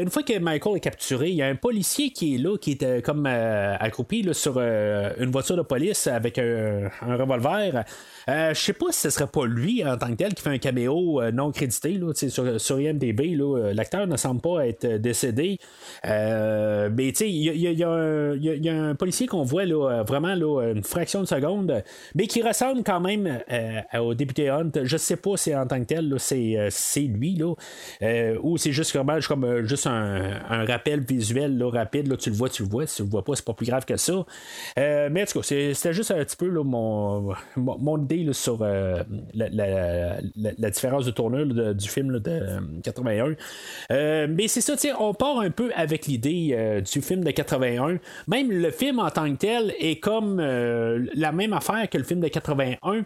une fois que Michael est capturé, il y a un policier qui est là, qui est euh, comme accroupi sur une voiture de police avec un revolver. Euh, je sais pas si ce serait pas lui en tant que tel qui fait un caméo euh, non crédité là, sur, sur IMDB. Euh, l'acteur ne semble pas être décédé. mais il y, a, un policier qu'on voit là, vraiment là, une fraction de seconde, mais qui ressemble quand même au député Hunt. Je sais pas si en tant que tel c'est, lui là, ou c'est juste comme juste un, rappel visuel là, rapide. Là, tu le vois, tu le vois. Si tu le vois pas, c'est pas plus grave que ça. mais en tout cas, c'était juste un petit peu là, mon, mon, mon sur euh, la, différence de tournure du film de 81. Euh, euh, mais c'est ça, on part un peu avec l'idée du film de 81. Même le film en tant que tel est comme la même affaire que le film de 81.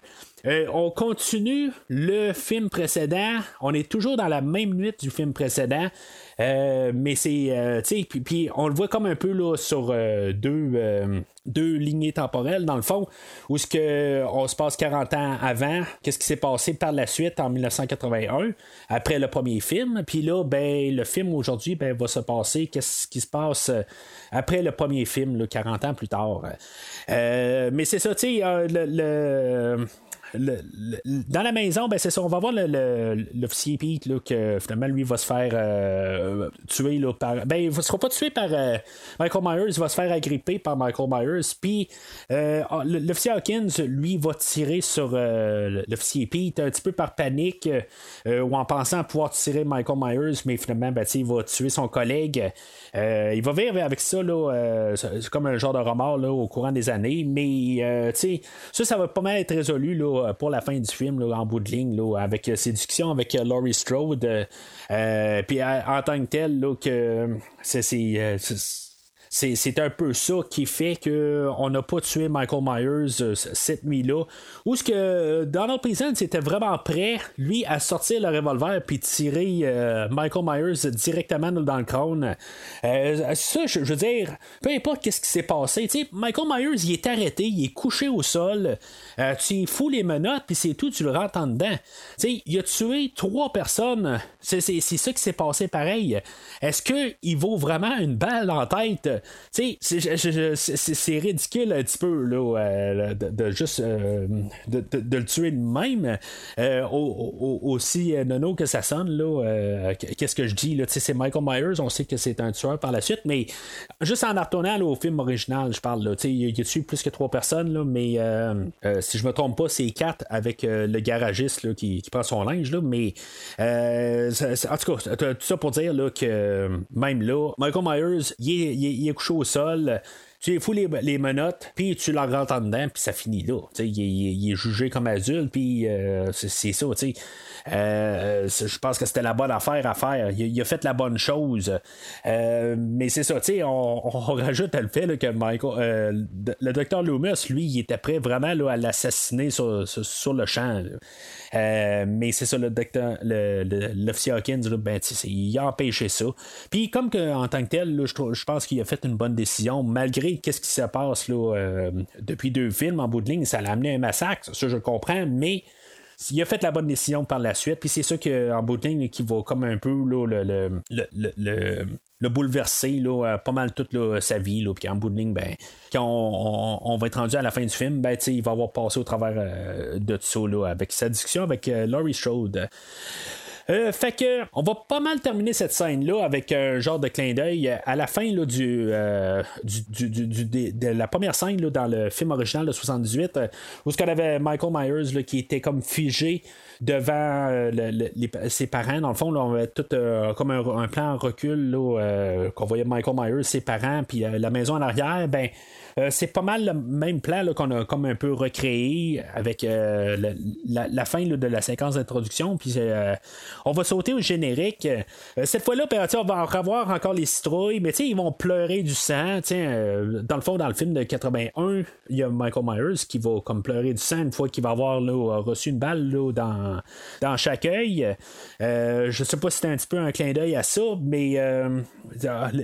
on continue le film précédent. On est toujours dans la même nuit du film précédent. Euh, mais c'est, euh, tu sais, puis, on le voit comme un peu là, sur euh, deux, deux lignées temporelles, dans le fond, où ce que on se passe 40 ans avant, qu'est-ce qui s'est passé par la suite en 1981, après le premier film, puis là, ben, le film aujourd'hui ben, va se passer, qu'est-ce qui se passe après le premier film, là, 40 ans plus tard. mais c'est ça, tu sais, le dans la maison, ben c'est ça, on va voir l'officier Pete là, que finalement lui va se faire euh, tuer par. Ben, il ne sera pas tué par euh, Michael Myers, il va se faire agripper par Michael Myers. Puis euh, ah, l'officier Hawkins, lui, va tirer sur l'officier Pete un petit peu par panique ou en pensant pouvoir tirer Michael Myers, mais finalement, ben, il va tuer son collègue. il va vivre avec ça, là, c'est comme un genre de remords là, au courant des années, mais ça, ça va pas mal être résolu là, euh, pour la fin du film en bout de ligne avec ses discussions avec euh, Laurie Strode. Euh, puis en tant que tel, que c'est c'est un peu ça qui fait qu'on n'a pas tué Michael Myers euh, cette nuit-là. Ou ce que Donald Pleasance était vraiment prêt, lui, à sortir le revolver puis tirer euh, Michael Myers directement dans le crâne? Euh, ça, je, veux dire, peu importe qu'est-ce qui s'est passé. Michael Myers, il est arrêté, il est couché au sol. tu fous les menottes puis c'est tout, tu le rentres en dedans. il a tué trois personnes. C'est ça qui s'est passé pareil. Est-ce qu'il vaut vraiment une balle en tête? C'est ridicule un petit peu là, euh, de, juste euh, de, le tuer de même. Euh, aussi nono que ça sonne, là, qu'est-ce que je dis? C'est Michael Myers, on sait que c'est un tueur par la suite, mais juste en retournant au film original, je parle, il a tué plus que trois personnes, là, mais si je me trompe pas, c'est quatre avec le garagiste là, qui, prend son linge, là, mais en tout cas, tout ça pour dire là, que même là, Michael Myers, il est couché au sol. Tu fous les, les menottes, puis tu la rentres en dedans, puis ça finit là. Il, est jugé comme adulte, puis euh, c'est ça. euh, je pense que c'était la bonne affaire à faire. Il, a fait la bonne chose. Euh, mais c'est ça, sais, on, (laughs) rajoute le fait que Michael, le docteur Loomis, lui, il était prêt vraiment à l'assassiner sur, le champ. Euh, mais c'est ça, le docteur, l'officier Hawkins, ben, il a empêché ça. Puis comme que, en tant que tel, je, pense qu'il a fait une bonne décision, malgré qu'est-ce qui se passe là, euh, depuis deux films en bout de ligne, ça l'a amené un massacre, ça je comprends, mais il a fait la bonne décision par la suite, puis c'est ça qu'en bout de ligne, qui va comme un peu là, le, le, le bouleverser là, pas mal toute sa vie. Puis en bout de ligne, ben, quand on, va être rendu à la fin du film, ben, il va avoir passé au travers euh, de tout ça avec sa discussion avec euh, Laurie Strode. Euh, fait que on va pas mal terminer cette scène-là avec un genre de clin d'œil à la fin là, du, de la première scène là, dans le film original de 78, où ce qu'on avait Michael Myers là, qui était comme figé devant euh, ses parents. Dans le fond, on avait tout euh, comme un, plan en recul euh, qu'on voyait Michael Myers, ses parents, puis la maison en arrière. Ben, euh, c'est pas mal le même plan qu'on a comme un peu recréé avec euh, la, fin de la séquence d'introduction. Puis euh, on va sauter au générique. cette fois-là, ben, on va revoir encore les citrouilles, mais ils vont pleurer du sang. dans le fond, dans le film de 81, il y a Michael Myers qui va comme pleurer du sang une fois qu'il va avoir reçu une balle dans, dans chaque œil. je sais pas si c'est un petit peu un clin d'œil à ça, mais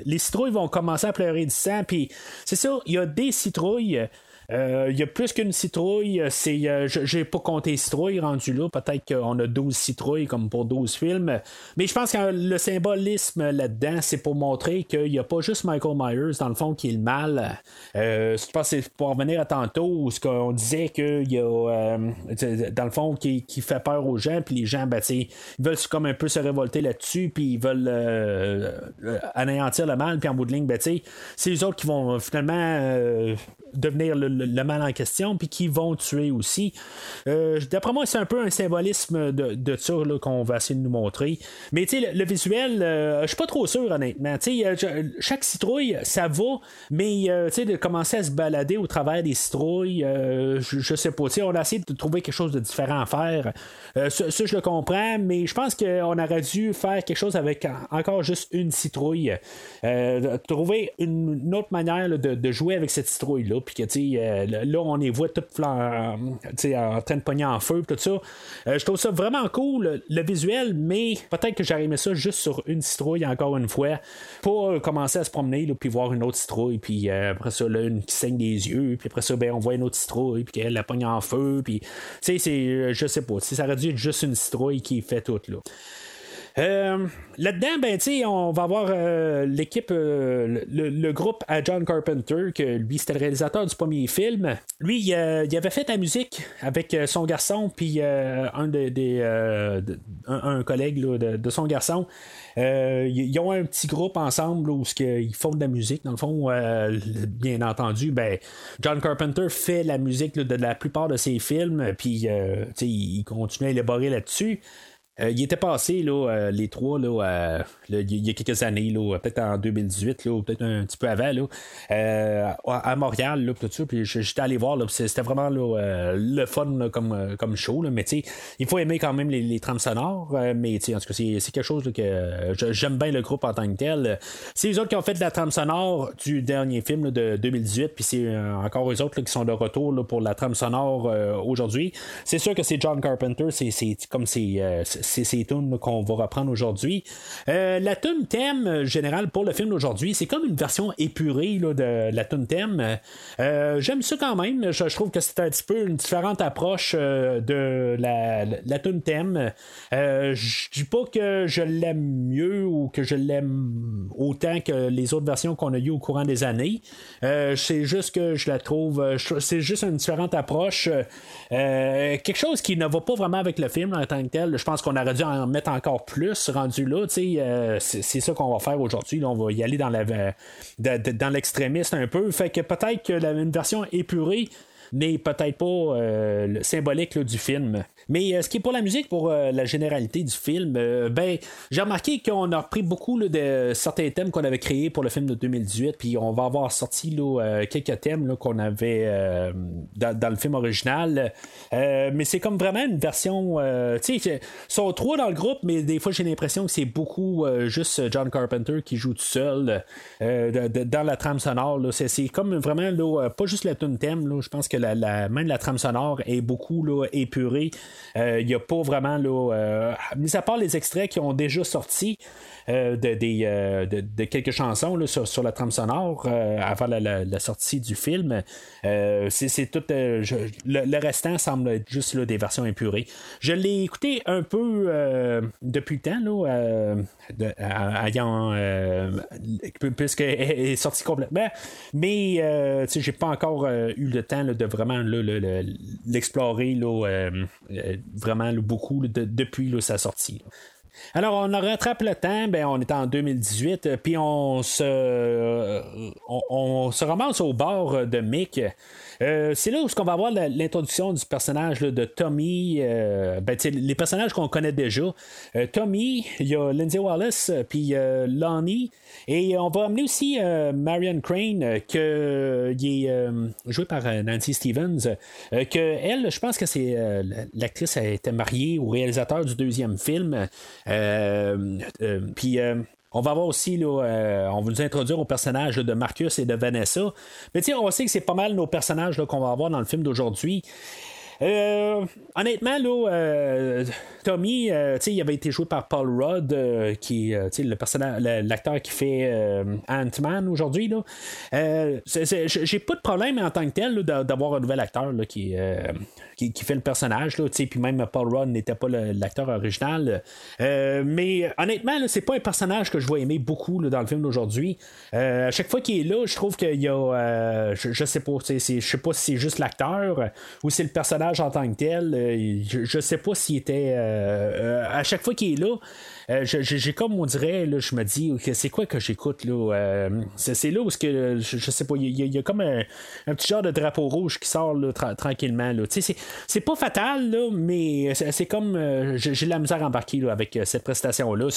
les citrouilles vont commencer à pleurer du sang. Puis c'est ça, il y a des citrouilles euh, il y a plus qu'une citrouille. C'est, euh, j'ai pas compté citrouilles rendu là. Peut-être qu'on a 12 citrouilles comme pour 12 films. Mais je pense que le symbolisme là-dedans, c'est pour montrer qu'il n'y a pas juste Michael Myers, dans le fond, qui est le mal. Euh, je pense que c'est pour revenir à tantôt ce qu'on disait qu'il y a, dans le fond, qui, fait peur aux gens. Puis les gens, ben, ils veulent comme un peu se révolter là-dessus. Puis ils veulent anéantir le mal. Puis en bout de ligne, ben, c'est les autres qui vont finalement devenir le, mal en question, puis qui vont tuer aussi. Euh, d'après moi, c'est un peu un symbolisme de, de ça qu'on va essayer de nous montrer. Mais le, visuel, euh, je suis pas trop sûr, honnêtement. Sais, chaque citrouille, ça va, mais euh, de commencer à se balader au travers des citrouilles, je, je, sais pas. On a essayé de trouver quelque chose de différent à faire. Ça, je le comprends, mais je pense qu'on aurait dû faire quelque chose avec encore juste une citrouille. trouver une, autre manière de, jouer avec cette citrouille-là puis que, euh, là, on les voit toutes en train de pogner en feu, tout ça. Euh, je trouve ça vraiment cool, le, visuel, mais peut-être que j'aurais aimé ça juste sur une citrouille, encore une fois, pour commencer à se promener, puis voir une autre citrouille, puis euh, après ça, là, une qui saigne des yeux, puis après ça, ben, on voit une autre citrouille, puis qu'elle la pogne en feu, puis, tu sais, c'est, je sais pas, ça aurait dû être juste une citrouille qui fait tout, là. Euh, là-dedans, ben, on va avoir euh, l'équipe, euh, le, groupe à John Carpenter, que lui, c'était le réalisateur du premier film. Lui, il, avait fait la musique avec son garçon, puis un, des, un, collègue de, son garçon. ils ont un petit groupe ensemble où ils font de la musique. Dans le fond, bien entendu, ben, John Carpenter fait la musique de la plupart de ses films, puis il continue à élaborer là-dessus. Euh, il était passé, là, euh, les trois, là, il y a quelques années, là, peut-être en 2018, là, ou peut-être un petit peu avant, là, euh, à Montréal, là, tout ça, puis j'étais allé voir, là, c'était vraiment là, le fun comme, comme show, là, mais il faut aimer quand même les, les trames sonores, mais en tout cas, c'est quelque chose que j'aime bien le groupe en tant que tel. C'est les autres qui ont fait de la trame sonore du dernier film de 2018, puis c'est encore eux autres qui sont de retour pour la trame sonore aujourd'hui. C'est sûr que c'est John Carpenter, c'est comme c'est ces tunes qu'on va reprendre aujourd'hui. Euh, la tune thème générale pour le film d'aujourd'hui, c'est comme une version épurée de la tune thème. Euh, j'aime ça quand même. Je, trouve que c'est un petit peu une différente approche euh, de la, la, thème. je dis pas que je l'aime mieux ou que je l'aime autant que les autres versions qu'on a eues au courant des années. c'est juste que je la trouve. c'est juste une différente approche. quelque chose qui ne va pas vraiment avec le film en tant que tel. Je pense qu'on aurait dû en mettre encore plus rendu là. Euh, c'est ça qu'on va faire aujourd'hui. On va y aller dans la dans l'extrémiste un peu. Fait que peut-être que la, version épurée n'est peut-être pas euh, symbolique du film. Mais euh, ce qui est pour la musique, pour euh, la généralité du film, euh, ben j'ai remarqué qu'on a repris beaucoup de certains thèmes qu'on avait créés pour le film de 2018, puis on va avoir sorti quelques thèmes qu'on avait dans, le film original. mais c'est comme vraiment une version. tu sais, sont trois dans le groupe, mais des fois j'ai l'impression que c'est beaucoup juste John Carpenter qui joue tout seul dans la trame sonore. C'est, comme vraiment là, pas juste le tune thème. Je pense que la, la, même la trame sonore est beaucoup épurée. Il euh, n'y a pas vraiment, là, euh, mis à part les extraits qui ont déjà sorti, euh, de, de, quelques chansons sur, la trame sonore avant la, sortie du film. c'est tout. le, restant semble être juste des versions impurées. Je l'ai écouté un peu depuis le temps, là, ayant, puisqu'elle est sortie complètement. Mais j'ai pas encore eu le temps de vraiment l'explorer vraiment beaucoup depuis sa sortie. Alors, on rattrape le temps, ben, on est en 2018, euh, puis on se, euh, on, se ramasse au bord de Mick. Euh, c'est là où on va avoir l'introduction du personnage de Tommy, ben, les personnages qu'on connaît déjà. Tommy, il y a Lindsay Wallace, puis Lonnie, et on va amener aussi Marion Crane, qui est jouée par Nancy Stevens, que elle, je pense que c'est l'actrice a été mariée au réalisateur du deuxième film. Euh, euh, puis euh, on va voir aussi, là, on va nous introduire aux personnages de Marcus et de Vanessa. Mais on sait que c'est pas mal nos personnages qu'on va avoir dans le film d'aujourd'hui. Euh, honnêtement, là, euh, Tommy, euh, il avait été joué par Paul Rudd, qui est le personnage, l'acteur qui fait Ant-Man aujourd'hui. J'ai pas de problème en tant que tel d'avoir un nouvel acteur qui, qui, fait le personnage. Puis même Paul Rudd n'était pas l'acteur original. mais honnêtement, c'est pas un personnage que je vais aimer beaucoup dans le film d'aujourd'hui. à chaque fois qu'il est là, je trouve qu'il y a. je, je sais pas, je sais pas si c'est juste l'acteur ou si c'est le personnage en tant que tel. Euh, je, sais pas s'il était. Euh, euh, à chaque fois qu'il est là, j'ai comme on dirait, là, je me dis, c'est quoi que j'écoute là C'est là où que, je, sais pas, il y, a comme un, petit genre de drapeau rouge qui sort tranquillement. C'est pas fatal, là, mais c'est comme j'ai la misère embarquée avec cette prestation-là.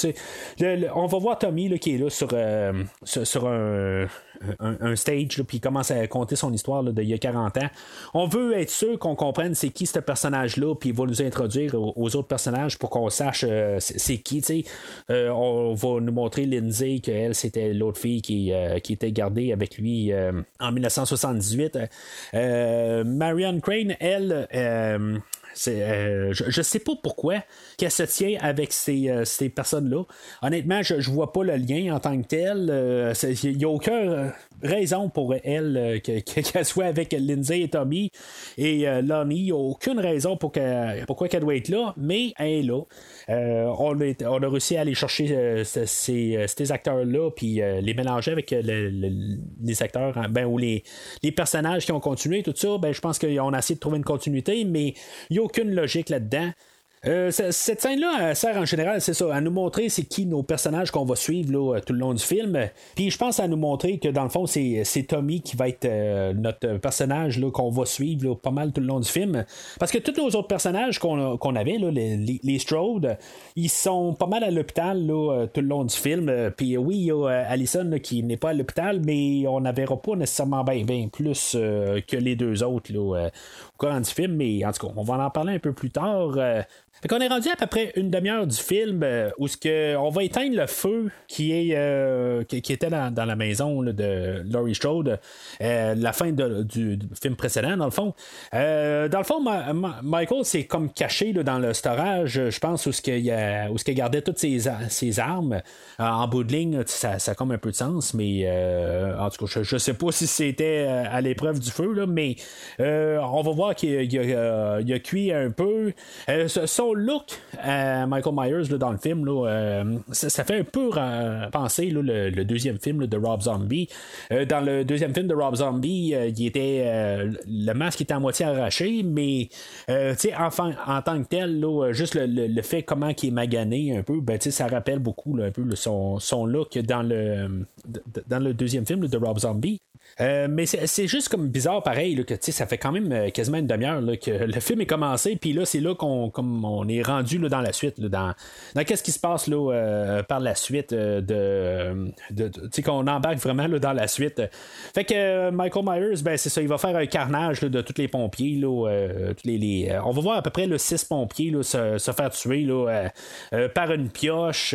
On va voir Tommy là, qui est là sur, sur, un, stage, puis il commence à compter son histoire d'il y a 40 ans. On veut être sûr qu'on comprenne c'est qui ce personnage-là, puis il va nous introduire aux, autres personnages pour qu'on sache euh, c'est qui. Euh, on va nous montrer Lindsay, qu'elle, c'était l'autre fille qui, euh, qui, était gardée avec lui en 1978. Marion Crane, elle, je, je sais pas pourquoi qu'elle se tient avec ces, ces personnes-là. Honnêtement, je, je vois pas le lien en tant que tel. Il n'y a aucune raison pour elle (laughs) qu'elle soit avec Lindsay et Tommy et Lonnie. Il n'y a aucune raison pour pourquoi qu'elle doit être là, mais elle est là. on, on, a réussi à aller chercher ces, ces acteurs-là puis les mélanger avec les acteurs, hein, ben, ou les, les personnages qui ont continué, tout ça, ben, je pense qu'on a essayé de trouver une continuité, mais il n'y a aucune logique là-dedans. Euh, cette scène-là sert en général, c'est ça, à nous montrer c'est qui nos personnages qu'on va suivre là, tout le long du film. Puis je pense à nous montrer que dans le fond, c'est, Tommy qui va être euh, notre personnage qu'on va suivre pas mal tout le long du film. Parce que tous nos autres personnages qu'on, avait, les, Strode, ils sont pas mal à l'hôpital tout le long du film. Puis oui, il y a Allison qui n'est pas à l'hôpital, mais on ne verra pas nécessairement bien, plus euh, que les deux autres cours du film. Mais en tout cas, on va en parler un peu plus tard. Fait qu'on est rendu à peu près une demi-heure du film euh, où ce on va éteindre le feu qui est euh, qui, était dans, la maison de Laurie Strode, euh, la fin du, film précédent dans le fond. dans le fond, Michael s'est comme caché dans le storage, je pense où ce qu'il où ce gardait toutes ses, armes en bout de ligne, ça, ça, a comme un peu de sens, mais en tout cas, je, ne sais pas (laughs) si c'était à l'épreuve du feu là, mais on va voir qu'il a, a, cuit un peu look à Michael Myers dans le film, euh, ça, fait un peu penser le, deuxième film de Rob Zombie. Euh, dans le deuxième film de Rob Zombie, euh, il était le masque était à moitié arraché, mais enfin, en tant que tel, juste le, fait comment il est magané un peu, ben, ça rappelle beaucoup un son, look dans le deuxième film de Rob Zombie. Euh, mais c'est juste comme bizarre pareil que ça fait quand même euh, quasiment une demi-heure que le film est commencé, puis là c'est là qu'on comme on est rendu là, dans la suite, dans, dans qu'est-ce qui se passe là, euh, par la suite de, qu'on embarque vraiment dans la suite. Fait que Michael Myers, ben c'est ça, il va faire un carnage de tous les pompiers. Les, on va voir à peu près le six pompiers là, se, faire tuer par une pioche,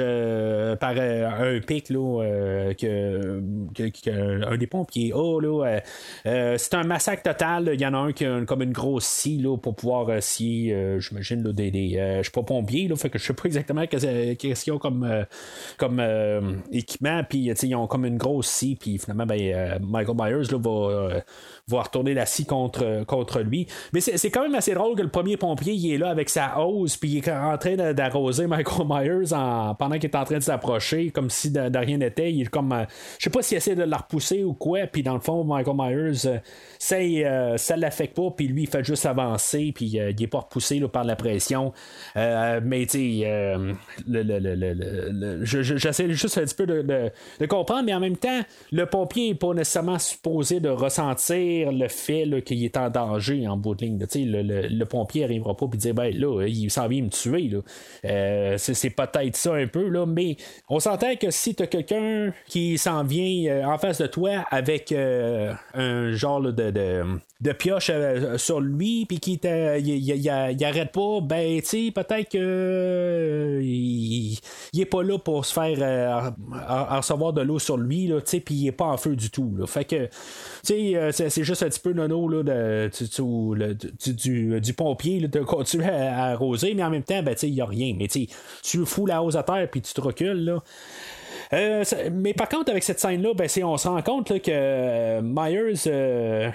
par un pic que, un des pompiers euh, euh, c'est un massacre total. Il y en a un qui a comme une grosse scie là, pour pouvoir euh, scier, j'imagine, des. des je suis pas pompier, là, fait que je sais pas exactement qu'est-ce qu'ils ont comme, comme équipement. Puis ils ont comme une grosse scie. Puis finalement, ben, Michael Myers là, va va retourner la scie contre, contre lui. Mais c'est quand même assez drôle que le premier pompier il est là avec sa hose, puis il est en train d'arroser Michael Myers en, pendant qu'il est en train de s'approcher, comme si de, rien n'était. Il est comme. Euh, je sais pas s'il essaie de la repousser ou quoi, puis dans le fond, Michael Myers, euh, ça, euh, ça l'affecte pas, puis lui, il fait juste avancer, puis il est pas repoussé par la pression. mais tu sais, j'essaie juste un petit peu de, de, comprendre, mais en même temps, le pompier n'est pas nécessairement supposé de ressentir le fait qu'il est en danger en bout de ligne. Le, le, pompier n'arrivera pas et dire ben là, il s'en vient me tuer. Euh, c'est, peut-être ça un peu, là, mais on s'entend que si tu as quelqu'un qui s'en vient euh, en face de toi avec euh, un genre de, de pioche euh, sur lui puis qui il, arrête pas. Ben tu peut-être que euh, il, est pas là pour se faire euh, recevoir de l'eau sur lui là tu puis il est pas en feu du tout là. fait que tu c'est juste un petit peu nono là de, du, pompier de continuer à, arroser mais en même temps ben tu il y a rien. Mais tu tu fous la hausse à terre puis tu te recules là euh, mais par contre, avec cette scène-là, ben, on se rend compte que euh, Myers, euh,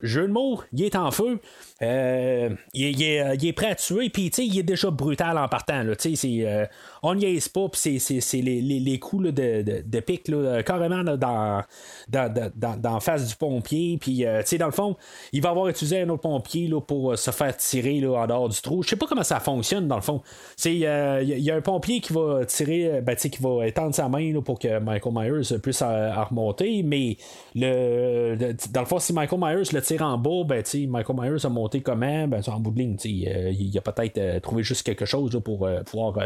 jeu de mots, il est en feu. Euh, il, est, prêt à tuer, puis il est déjà brutal en partant. Là, c'est, on n'y est pas, puis c'est, les, coups de, de, de, pic carrément dans, face du pompier. Puis dans le fond, il va avoir utilisé un autre pompier là, pour se faire tirer là, en dehors du trou. Je sais pas comment ça fonctionne dans le fond. Il y, a un pompier qui va tirer, ben, qui va étendre sa main pour que Michael Myers puisse remonter, mais dans le fond, si Michael Myers le tire en bas, ben, Michael Myers a monté comment, ben, en bout de ligne, euh, il a peut-être euh, trouvé juste quelque chose pour euh, pouvoir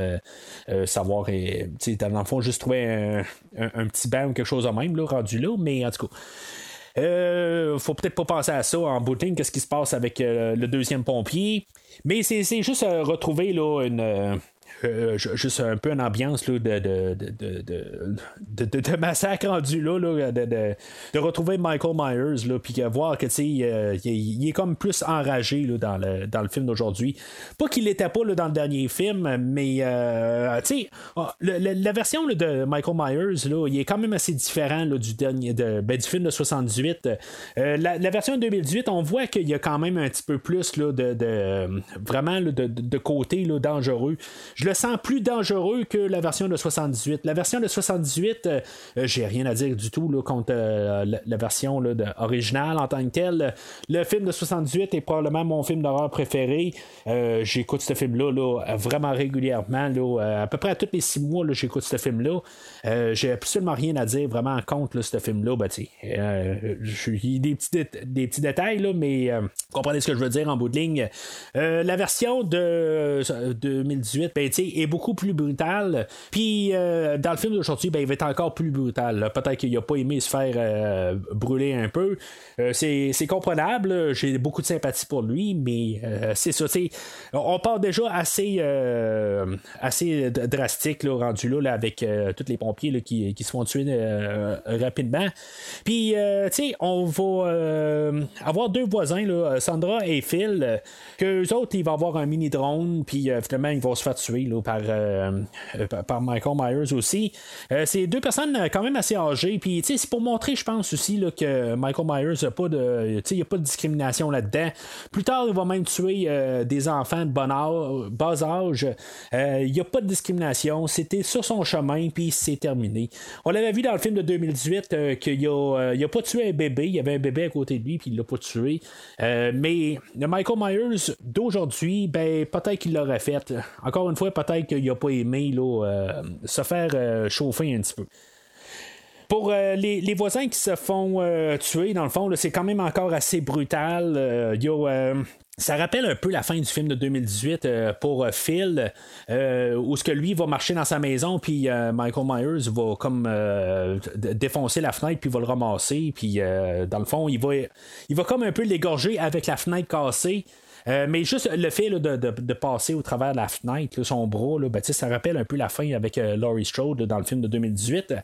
savoir, dans le fond, juste trouver un, petit banc ou quelque chose de même, là, rendu là, mais en tout cas. faut peut-être pas penser à ça en bout de ligne, qu'est-ce qui se passe avec le deuxième pompier. Mais c'est juste retrouver là, une, juste un peu une ambiance de, massacre rendu là, de, retrouver Michael Myers, puis voir que il, il, est comme plus enragé là, dans, le, film d'aujourd'hui. Pas qu'il l'était pas là, dans le dernier film, mais ah, la version de Michael Myers, là, il est quand même assez différent ben, du film de 78. la, version de 2018, on voit qu'il y a quand même un petit peu plus là, de, vraiment de, de, côté là, dangereux. Je le sens plus dangereux que la version de 78. La version de 78, euh, euh, j'ai rien à dire du tout là, contre euh, la, version originale en tant que telle. Le film de 78 est probablement mon film d'horreur préféré. j'écoute ce film-là là, vraiment régulièrement. À peu près à tous les six mois, j'écoute ce film-là. j'ai absolument rien à dire vraiment contre ce film-là. Ben, il y a des petits, détails, mais vous comprenez ce que je veux dire en bout de ligne. la version de 2018 ben, est beaucoup plus brutale. Puis euh, dans le film d'aujourd'hui, ben, il va être encore plus brutal. Peut-être qu'il n'a pas aimé se faire euh, brûler un peu. Euh, c'est, comprenable. J'ai beaucoup de sympathie pour lui, mais c'est ça. On part déjà assez, assez drastique là, rendu là, avec tous les pompiers qui, qui, se font tuer rapidement. Puis, on va avoir deux voisins, là, Sandra et Phil, que eux autres, ils vont avoir un mini drone, puis finalement, ils vont se faire tuer par, euh, par Michael Myers aussi. Euh, c'est deux personnes euh, quand même assez âgées. Puis c'est pour montrer, je pense aussi là, que Michael Myers n'a pas de. Il a pas de discrimination là-dedans. Plus tard, il va même tuer des enfants de bon âge, bas âge. Il n'y a pas de discrimination. C'était sur son chemin, puis c'est terminé. On l'avait vu dans le film de 2018 qu'il n'a a pas tué un bébé. Il y avait un bébé à côté de lui, puis il l'a pas tué. mais le Michael Myers d'aujourd'hui, ben peut-être qu'il l'aurait fait. Encore une fois, peut-être qu'il n'a pas aimé euh, se faire euh, chauffer un petit peu. Pour euh, les, voisins qui se font tuer, dans le fond, c'est quand même encore assez brutal. ça rappelle un peu la fin du film de 2018 pour Phil, où ce que lui va marcher dans sa maison, puis Michael Myers va comme défoncer la fenêtre, puis va le ramasser, puis dans le fond, il va, il va comme un peu l'égorger avec la fenêtre cassée. Euh, mais juste le fait de, passer au travers de la fenêtre, son bras, là, ben, ça rappelle un peu la fin avec euh, Laurie Strode dans le film de 2018.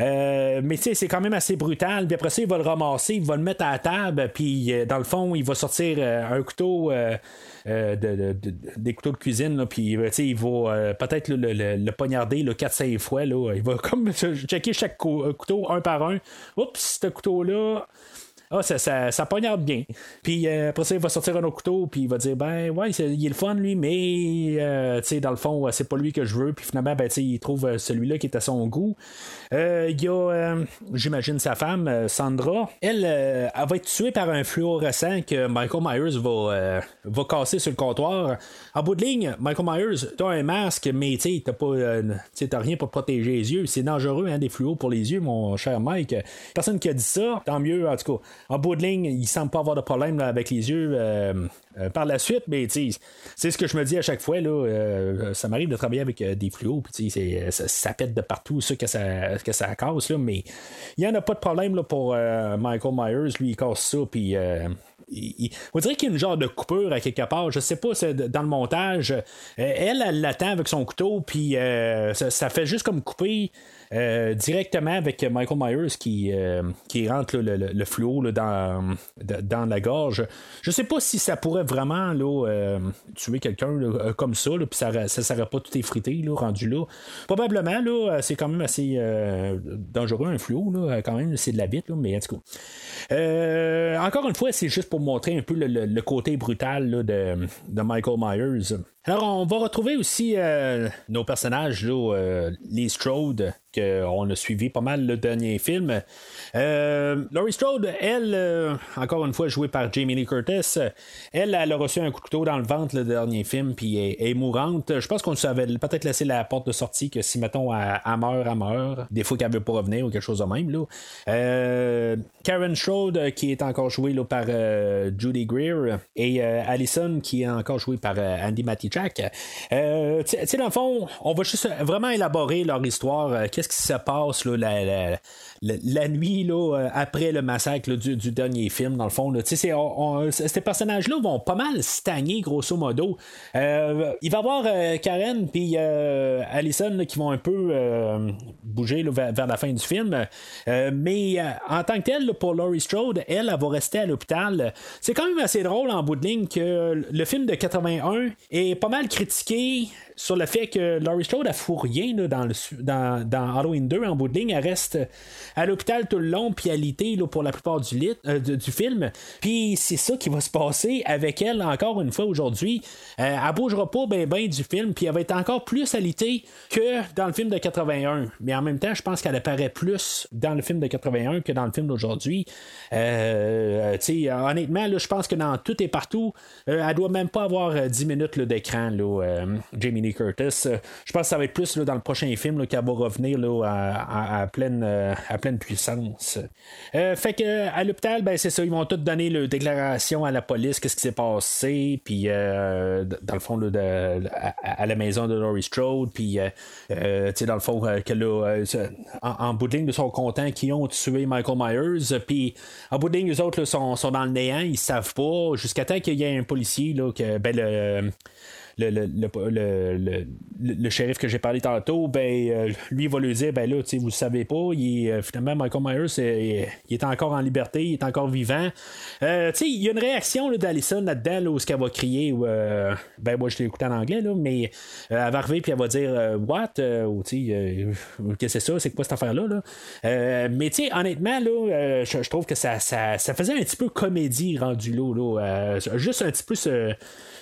Euh, mais c'est quand même assez brutal. Puis après ça, il va le ramasser, il va le mettre à la table, puis dans le fond, il va sortir un couteau. des couteaux de cuisine, puis il va peut-être le, poignarder 4-5 fois. Là. Il va comme (laughs) checker chaque couteau un par un. Oups, ce couteau-là, ah, ça, ça, ça poignarde bien. Puis euh, après ça, il va sortir un autre couteau, puis il va dire, ben ouais, il est le fun, lui, mais, euh, tu sais, dans le fond, c'est pas lui que je veux. Puis finalement, ben, tu sais, il trouve euh, celui-là qui est à son goût. Il y a, j'imagine, sa femme, Sandra. Elle, elle va être tuée par un fluorescent que Michael Myers va, va casser sur le comptoir. En bout de ligne, Michael Myers, t'as un masque, mais tu t'as pas, t'as rien pour protéger les yeux. C'est dangereux, hein, des fluos pour les yeux, mon cher Mike. Personne qui a dit ça, tant mieux, en tout cas en bout de ligne, il semble pas avoir de problème avec les yeux euh, euh, par la suite, mais c'est ce que je me dis à chaque fois. Là, euh, ça m'arrive de travailler avec des fluos, puis ça, ça, pète de partout, ça que ça, que ça casse, là, mais il n'y en a pas de problème là, pour Michael Myers. Lui, il casse ça, puis. on dirait qu'il y a une genre de coupure à quelque part. Je sais pas, c'est dans le montage. elle, elle l'attend avec son couteau, puis ça, ça, fait juste comme couper. Euh, directement avec Michael Myers qui, euh, qui rentre le, le, fluo dans, dans la gorge. Je sais pas si ça pourrait vraiment euh, tuer quelqu'un comme ça, puis ça ne serait pas tout effrité rendu là. Probablement, là, c'est quand même assez dangereux un fluo, là, quand même, c'est de la bite, mais en tout cas. encore une fois, c'est juste pour montrer un peu le, côté brutal de, de Michael Myers. Alors, on va retrouver aussi nos personnages, là, les Strode, qu'on a suivi pas mal le dernier film. Euh, Laurie Strode, elle, euh, encore une fois jouée par Jamie Lee Curtis, elle, elle a reçu un coup de couteau dans le ventre le dernier film, puis est, est mourante. Je pense qu'on savait peut-être laissé la porte de sortie que si, mettons, elle, meurt, elle meurt. Des fois qu'elle veut pas revenir ou quelque chose de même. Là. Euh, Karen Strode, qui est encore jouée par Judy Greer, et Allison, qui est encore jouée par Andy Matichak. tu sais, dans le fond, on va juste vraiment élaborer leur histoire. Qu'est-ce qu'est-ce qui se passe là, la, la, nuit là, euh, après le massacre du, dernier film, dans le fond. ces personnages-là vont pas mal stagner, grosso modo. Euh, il va y avoir euh, Karen puis Allison qui vont un peu bouger vers, la fin du film. mais en tant que tel, pour Laurie Strode, elle, elle va rester à l'hôpital. C'est quand même assez drôle en bout de ligne que le film de 81 est pas mal critiqué sur le fait que Laurie Strode a fou rien dans, le, dans, dans, Halloween 2 en bout de ligne. Elle reste à l'hôpital tout le long, puis à l'ité pour la plupart du, lit, euh, du, film. Puis c'est ça qui va se passer avec elle encore une fois aujourd'hui. Euh, elle bougera pas bien ben du film, puis elle va être encore plus alité que dans le film de 81. Mais en même temps, je pense qu'elle apparaît plus dans le film de 81 que dans le film d'aujourd'hui. Euh, honnêtement, je pense que dans tout et partout, elle doit même pas avoir 10 minutes d'écran, Jamie Curtis. Euh, je pense que ça va être plus dans le prochain film qu'elle va revenir à, pleine, euh, à pleine puissance. Euh, fait que à l'hôpital, ben, c'est ça, ils vont tous donner leur déclaration à la police, qu'est-ce qui s'est passé, puis dans le fond, à, la maison de Laurie Strode, puis dans le fond, que en, bout de ligne, ils sont contents qu'ils ont tué Michael Myers, puis en bout de ligne, les autres sont, dans le néant, ils savent pas, jusqu'à temps qu'il y ait un policier, là, que, ben, le le, le, le, le, shérif que j'ai parlé tantôt, ben, euh, lui, il va lui dire ben là, vous le savez pas, il euh, finalement, Michael Myers, il, est encore en liberté, il est encore vivant. Euh, il y a une réaction d'Alison là-dedans, où ce qu'elle va crier, ben moi, je l'ai écouté en anglais, là, mais elle va arriver puis elle va dire What? qu'est-ce que c'est ça? C'est quoi cette affaire-là? Là? mais honnêtement, là, je, trouve que ça, ça, faisait un petit peu comédie rendu là. là juste un petit peu ce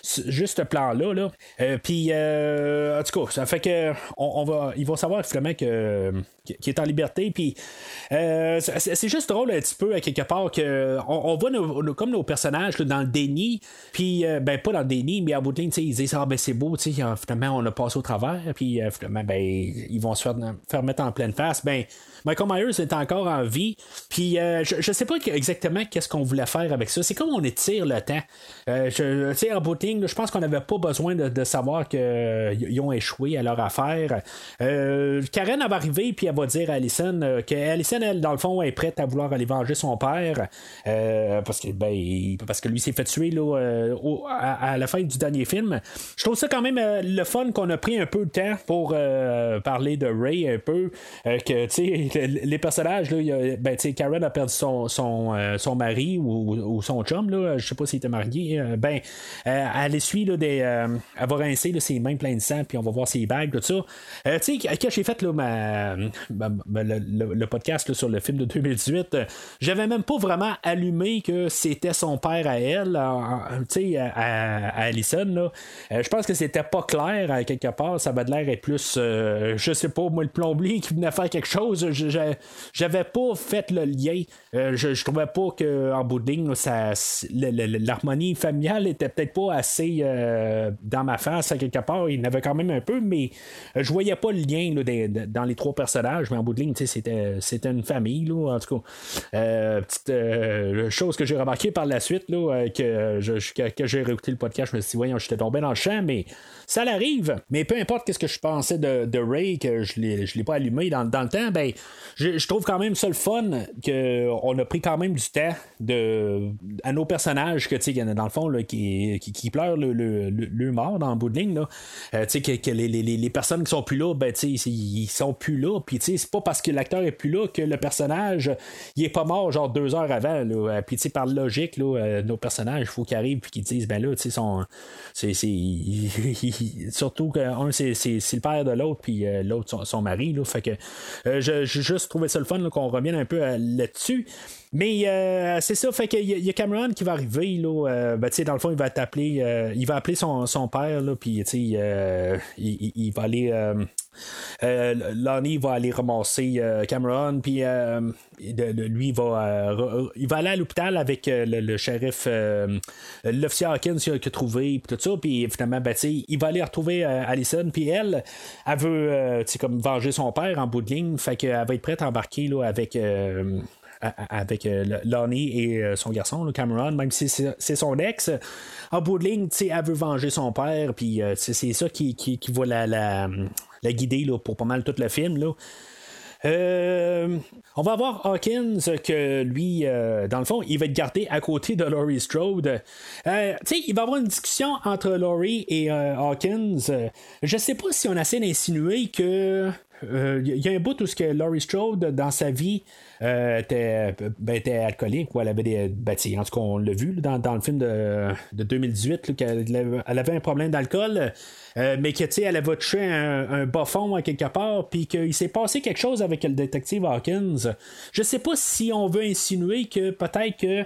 juste ce plan-là. Là. Euh, puis, euh, en tout cas, ça fait que va, ils vont savoir finalement que qui est en liberté. Puis euh, c'est juste drôle un petit peu à quelque part que on, voit comme nos personnages dans le déni. Puis ben pas dans le déni, mais à bout de ils disent ah ben c'est beau, finalement on a passé au travers. Puis finalement ben ils vont se faire, mettre en pleine face. Ben Michael Myers est encore en vie. Puis je, je sais pas exactement qu'est-ce qu'on voulait faire avec ça. C'est comme on étire le temps. je, sais en bout de je pense qu'on n'avait pas besoin de, savoir qu'ils ont échoué à leur affaire. Karen va arriver puis va dire à Allison euh, que Allison, elle, dans le fond, est prête à vouloir aller venger son père euh, parce, que, ben, parce que lui s'est fait tuer là, euh, à, la fin du dernier film. Je trouve ça quand même le fun qu'on a pris un peu de temps pour parler de Ray un peu. que (laughs) les personnages, là, ben, Karen a perdu son, son, son mari ou, son chum, là, je sais pas s'il était marié. ben, elle essuie là, des. elle va rincer ses mains pleines de sang, puis on va voir ses bagues, tout ça. tu sais, quand j'ai fait là, ma, le, podcast sur le film de 2018, euh, j'avais même pas vraiment allumé que c'était son père à elle, tu sais, à, Allison. Euh, je pense que c'était pas clair à quelque part. Ça va de l'air être plus, euh, je sais pas, moi, le plombier qui venait faire quelque chose. J'avais pas fait le lien. je, trouvais pas qu'en bout de l'harmonie familiale était peut-être pas assez dans ma face à quelque part. Il y en avait quand même un peu, mais je voyais pas le lien dans les trois personnages mais en bout de ligne, c'était, c'était une famille, là, en tout cas. Euh, petite euh, chose que j'ai remarqué par la suite, là, euh, que, je, que, j'ai réécouté le podcast, je me suis dit, voyons, j'étais tombé dans le champ, mais ça l'arrive. Mais peu importe qu'est-ce que je pensais de, de Ray, que je ne l'ai pas allumé dans, dans, le temps, ben, je, trouve quand même ça le fun qu'on a pris quand même du temps de, à nos personnages, que, tu sais, dans le fond, là, qui, qui, pleurent le, le, le, mort dans le bout de ligne, là. tu sais, que, les, les, les, personnes qui sont plus là, ben, tu sais, ils sont plus là, puis c'est pas parce que l'acteur est plus là que le personnage il est pas mort genre deux heures avant. Euh, puis par logique, là, euh, nos personnages, il faut qu'ils arrivent et qu'ils disent ben là, tu sais, son, (laughs) surtout qu'un c'est, le père de l'autre, puis euh, l'autre son, mari. Là, fait que je, juste trouvé ça le fun qu'on revienne un peu là-dessus. Mais euh, c'est ça, fait qu'il y, a Cameron qui va arriver, là, euh, ben, dans le fond, il va t'appeler, euh, il va appeler son, son père, là, puis il, il, va aller, Lonnie va aller ramasser Cameron, puis lui, il va, il va aller à l'hôpital avec le, shérif, l'officier Hawkins qu'il a trouvé, puis tout ça, puis finalement, ben, il va aller retrouver Allison, puis elle, elle veut, comme venger son père en bout de ligne, fait qu'elle va être prête à embarquer, là, avec avec euh, Lonnie et euh, son garçon, Cameron, même si c'est son ex. En bout de ligne, elle veut venger son père, puis euh, c'est ça qui, qui, va la, la, guider là, pour pas mal tout le film. Là. On va voir Hawkins que lui, dans le fond, il va être gardé à côté de Laurie Strode. Tu sais, il va y avoir une discussion entre Laurie et Hawkins. je sais pas si on essaie d'insinuer que il y a un bout où ce que Laurie Strode dans sa vie euh, était, ben, était, alcoolique ou elle avait des. Ben, en tout cas, on l'a vu dans, le film de, de 2018 qu'elle elle avait un problème d'alcool. Euh, mais que elle avait touché un, un bas fond à quelque part, puis qu'il s'est passé quelque chose avec le détective Hawkins. Je sais pas si on veut insinuer que peut-être que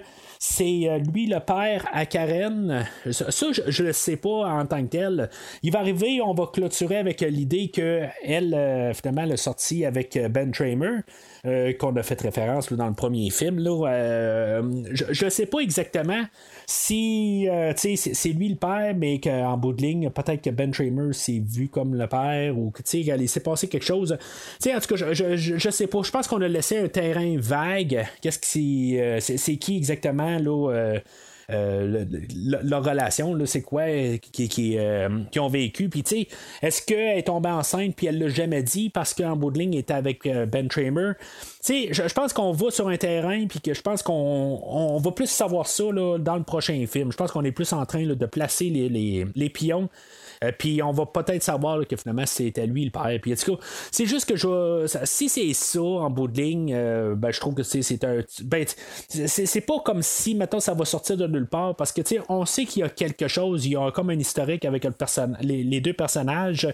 c'est euh, lui le père à Karen. Ça, je, ne le sais pas en tant que tel. Il va arriver, on va clôturer avec l'idée qu'elle, euh, finalement, elle a sorti avec Ben Tramer. Euh, qu'on a fait référence dans le premier film. Là, je ne sais pas exactement si c'est lui le père, mais qu'en bout de ligne, peut-être que Ben Tramer s'est vu comme le père ou qu'il s'est passé quelque chose. en tout cas, je, je, sais pas. Je pense qu'on a laissé un terrain vague. Qu'est-ce qui c'est qui exactement euh, euh, leur relation, c'est quoi qui, qui, euh, ont vécu. Puis, tu sais, est-ce qu'elle est tombée enceinte puis elle l'a jamais dit parce qu'en bout de ligne, elle était avec Ben Tramer? Tu je, pense qu'on va sur un terrain puis que je pense qu'on va plus savoir ça dans le prochain film. Je pense qu'on est plus en train de placer les pions euh, puis on va peut-être savoir que finalement c'était lui le père. Puis c'est juste que je si c'est ça en bout de ligne, euh, ben, je trouve que c'est un. Ben, c'est pas comme si maintenant ça va sortir de nulle part parce que on sait qu'il y a quelque chose, il y a comme un historique avec le les, deux personnages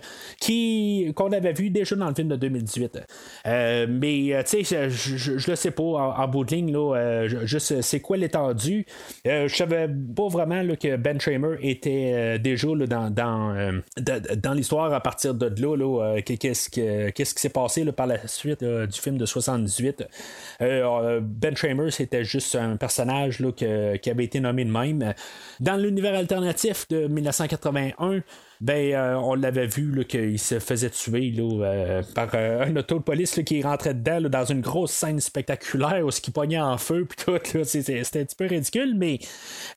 qu'on avait vu déjà dans le film de 2018. Euh, mais tu sais, je, le sais pas en, bout de ligne, là, c'est quoi l'étendue? je savais pas vraiment que Ben Tramer était déjà là, dans euh, dans l'histoire à partir de là, euh, qu'est-ce, qui s'est passé par la suite du film de 78. Euh, ben Tramer, c'était juste un personnage qui avait été nommé de même. Dans l'univers alternatif de 1981, ben euh, on l'avait vu qu'il se faisait tuer là, euh, par euh, un auto de police qui rentrait dedans dans une grosse scène spectaculaire où ce qui pognait en feu puis tout c'était un petit peu ridicule mais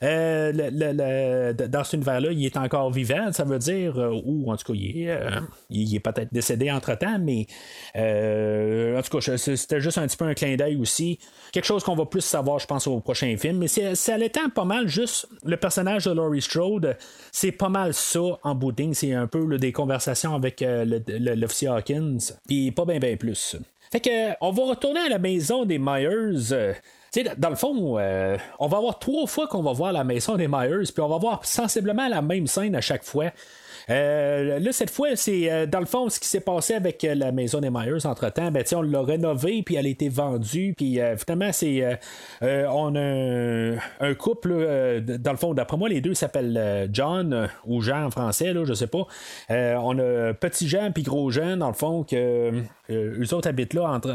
dans cet univers-là il est encore vivant ça veut dire ou en tout cas il est, il est peut-être décédé entre temps mais en tout cas c'était juste un petit peu un clin d'œil aussi. Quelque chose qu'on va plus savoir je pense au prochain film mais ça allait pas mal juste le personnage de Laurie Strode c'est pas mal ça en bout c'est un peu des conversations avec euh, l'officier Hawkins, puis pas bien bien plus. Fait que on va retourner à la maison des Myers. Euh, dans le fond, euh, on va avoir trois fois qu'on va voir la maison des Myers, puis on va voir sensiblement la même scène à chaque fois. Euh, là, cette fois, c'est euh, dans le fond ce qui s'est passé avec euh, la maison des Myers entre-temps. Ben, on l'a rénovée, puis elle a été vendue. Puis finalement, c'est on a un, couple, dans le fond, d'après moi, les deux s'appellent John ou Jean en français, là, je sais pas. on a Petit Jean puis Gros Jean, dans le fond, que eux autres habitent là entre,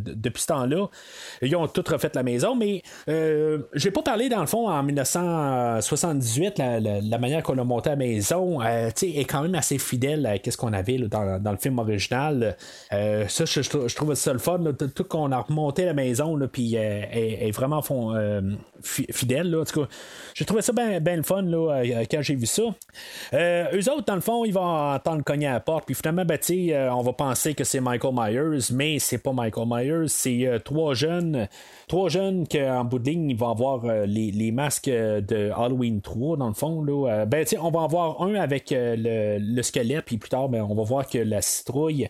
depuis ce temps-là. Ils ont tout refait la maison, mais j'ai pas parlé, dans le fond, en 1978, la, manière qu'on a monté la maison. Est quand même assez fidèle à ce qu'on avait dans, dans, le film original. Euh, ça, je, je, trouve ça le fun. tout qu'on a remonté la maison, puis euh, est, vraiment euh, fidèle. Là, en j'ai trouvé ça bien ben le fun là, quand j'ai vu ça. eux autres, dans le fond, ils vont entendre cogner à la porte, puis finalement, ben, on va penser que c'est Michael Myers, mais c'est pas Michael Myers, c'est trois jeunes trois jeunes qu'en bout de ligne, vont avoir les, les, masques de Halloween 3, dans le fond. Là. ben, on va avoir un avec le, squelette, puis plus tard, ben, on va voir que la citrouille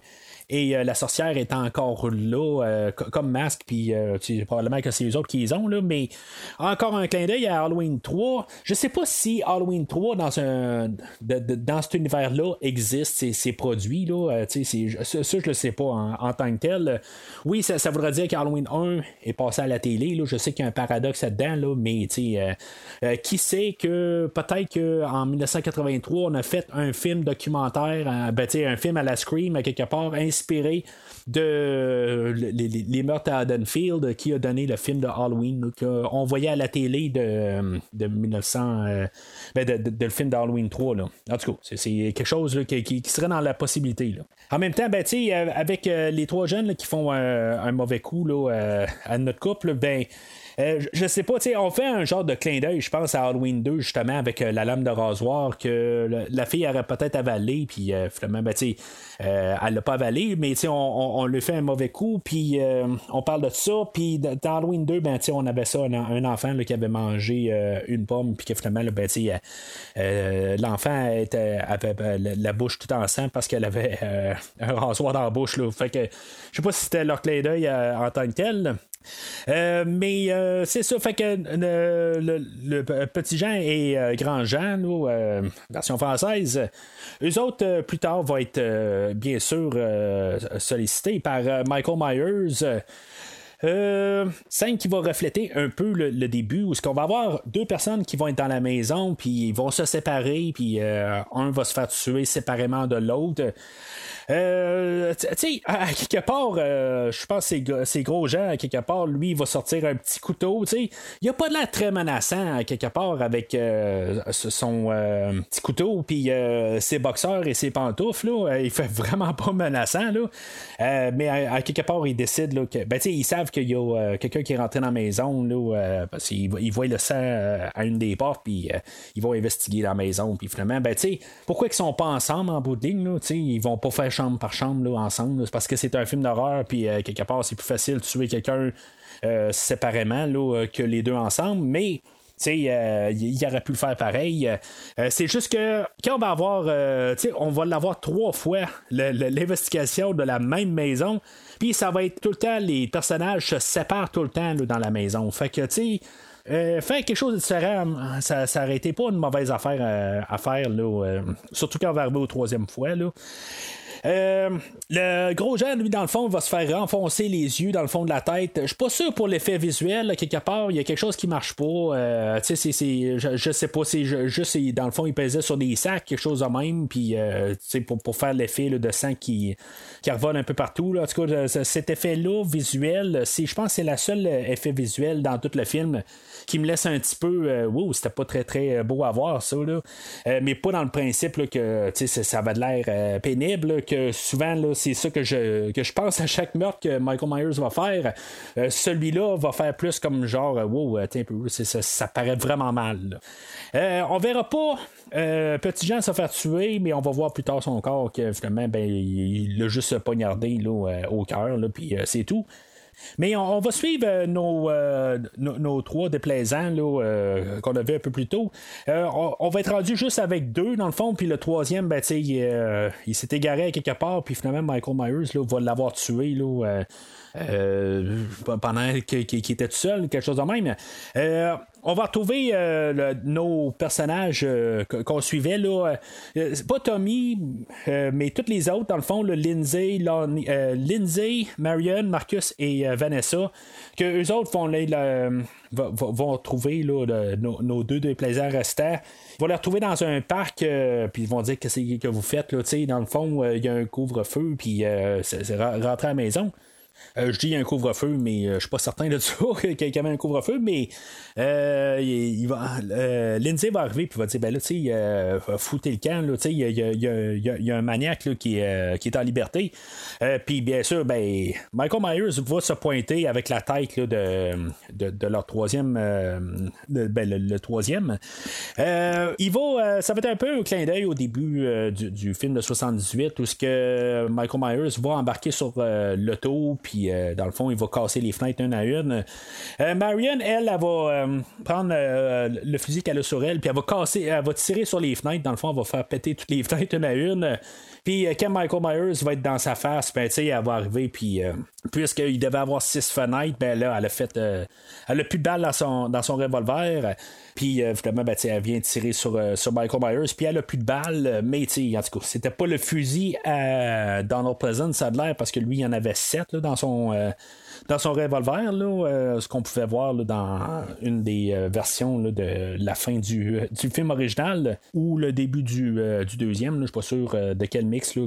et euh, la sorcière est encore là, euh, comme masque, puis euh, probablement que c'est les autres qui les ont, là, mais encore un clin d'œil à Halloween 3. Je sais pas si Halloween 3 dans un dans cet univers-là existe, ces, produits, là. ça, je le sais pas en, tant que tel. Oui, ça, ça voudrait dire qu'Halloween 1 est passé à la télé. Là. Je sais qu'il y a un paradoxe là-dedans, là, mais qui sait que peut-être qu'en 1983, on a fait un film documentaire, ben, un film à la Scream, quelque part, inspiré de les, meurtres à Haddonfield qui a donné le film de Halloween qu'on voyait à la télé de, de 1900 euh, ben de, le film d'Halloween 3 là. en tout cas c'est quelque chose qui, serait dans la possibilité là. en même temps ben, euh, avec euh, les trois jeunes qui font un mauvais coup là, à notre couple ben je sais pas, on fait un genre de clin d'œil, je pense, à Halloween 2, justement, avec la lame de rasoir que la fille aurait peut-être avalé, puis finalement, ben, tu elle l'a pas avalé, mais on, on, lui fait un mauvais coup, puis on parle de ça, puis dans Halloween 2, ben, on avait ça, un, enfant qui avait mangé une pomme, puis que finalement, ben, l'enfant avait la, bouche tout en sang parce qu'elle avait un rasoir dans la bouche. Là. Fait que je sais pas si c'était leur clé d'œil en tant que tel. Euh, mais euh, c'est ça, fait que euh, le, petit Jean et grand Jean, version française, eux autres, plus tard, vont être bien sûr sollicités par Michael Myers. Euh, scène qui va refléter un peu le, début où ce qu'on va avoir deux personnes qui vont être dans la maison puis ils vont se séparer puis un va se faire tuer séparément de l'autre euh, tu sais, à, quelque part, euh, je pense que ces, gros gens, à quelque part, lui, il va sortir un petit couteau. Tu sais, il a pas de l'air très menaçant, à quelque part, avec euh, son petit couteau, puis ses boxeurs et ses pantoufles. Là, il fait (laughs) vraiment pas menaçant. Là. mais à, quelque part, il décide là, que. Ben, ils savent qu'il y a quelqu'un qui est rentré dans la maison, là, parce qu'ils voient le sang à une des portes, puis ils vont investiguer la maison. Puis finalement, ben, tu sais, pourquoi ils sont pas ensemble en bout de ligne? Là, ils vont pas faire chambre par chambre là, ensemble. Parce que c'est un film d'horreur, puis euh, quelque part, c'est plus facile de tuer quelqu'un euh, séparément là, euh, que les deux ensemble. Mais il aurait pu le faire pareil. c'est juste que quand on va avoir, on va l'avoir trois fois, l'investigation de la même maison, puis ça va être tout le temps, les personnages se séparent tout le temps dans la maison. Fait que, tu sais, faire quelque chose de différent, ça n'aurait été pas une mauvaise affaire à faire, là, surtout quand on va arriver au troisième fois. Là. Euh, le gros Jean, lui, dans le fond, va se faire renfoncer les yeux dans le fond de la tête. Je suis pas sûr pour l'effet visuel, quelque part, il y a quelque chose qui marche pas. Euh, tu sais, je, je, sais pas, c'est juste, dans le fond, il pesait sur des sacs, quelque chose de même, puis euh, pour, pour faire l'effet de sang qui, qui revole un peu partout. Là. En tout cas, cet effet-là, visuel, je pense que c'est la seule effet visuel dans tout le film qui me laisse un petit peu. wow, c'était pas très très beau à voir, ça, là. mais pas dans le principe que ça va de l'air pénible, que souvent, c'est ça que je, que je pense à chaque meurtre que Michael Myers va faire. Euh, celui-là va faire plus comme genre, euh, wow, ça, ça, paraît vraiment mal. Euh, on verra pas Petit Jean se faire tuer, mais on va voir plus tard son corps que finalement, ben, il l'a juste poignardé là, au cœur, puis c'est tout. Mais on, va suivre euh, euh, nos, nos, trois déplaisants euh, qu'on avait un peu plus tôt. On, va être rendu juste avec deux dans le fond, puis le troisième, ben, il, il s'est égaré à quelque part, puis finalement Michael Myers là, va l'avoir tué. Là, pendant qu'il était tout seul, quelque chose de même on va retrouver euh, nos personnages euh, qu'on suivait. Là, euh, pas Tommy, mais toutes les autres, dans le fond, Lindsay, Marion, Marcus et Vanessa, que eux autres vont, vont trouver nos, deux déplaisants restants. Ils vont les retrouver dans un parc, puis ils vont dire que c'est que vous faites. Là, dans le fond, il y a un couvre-feu, puis c'est rentrer à la maison. Euh, je dis un couvre-feu, mais euh, je suis pas certain de (laughs) ça qu'il y avait un couvre-feu, mais euh, il, va, Lindsay va arriver et va dire ben là, tu sais, foutez le camp, il y, a, un maniaque qui, est en liberté. Puis bien sûr, ben, Michael Myers va se pointer avec la tête de, leur troisième ben, le, troisième. il va. ça va être un peu un clin d'œil au début du, film de 78 où ce que Michael Myers va embarquer sur l'auto puis euh, dans le fond, il va casser les fenêtres une à une. Euh, Marion, elle, elle, va euh, prendre le fusil qu'elle a sur elle, puis elle va casser, elle va tirer sur les fenêtres. Dans le fond, elle va faire péter toutes les (laughs) fenêtres une à une. Puis quand Michael Myers va être dans sa face, ben, elle va arriver, puis puisqu'il devait avoir six fenêtres, ben là, elle a fait. elle a plus de balles dans son, dans son revolver. Puis évidemment, ben, elle vient tirer sur, sur Michael Myers, puis elle a plus de balles. Mais en tout cas, c'était pas le fusil à Donald Pleasant, ça a l'air, parce que lui, il en avait sept là, dans son. Euh, dans son revolver, là, euh, ce qu'on pouvait voir dans une des euh, versions de la fin du, du, film original ou le début du, du deuxième, je ne suis pas sûr de quel mix. Là,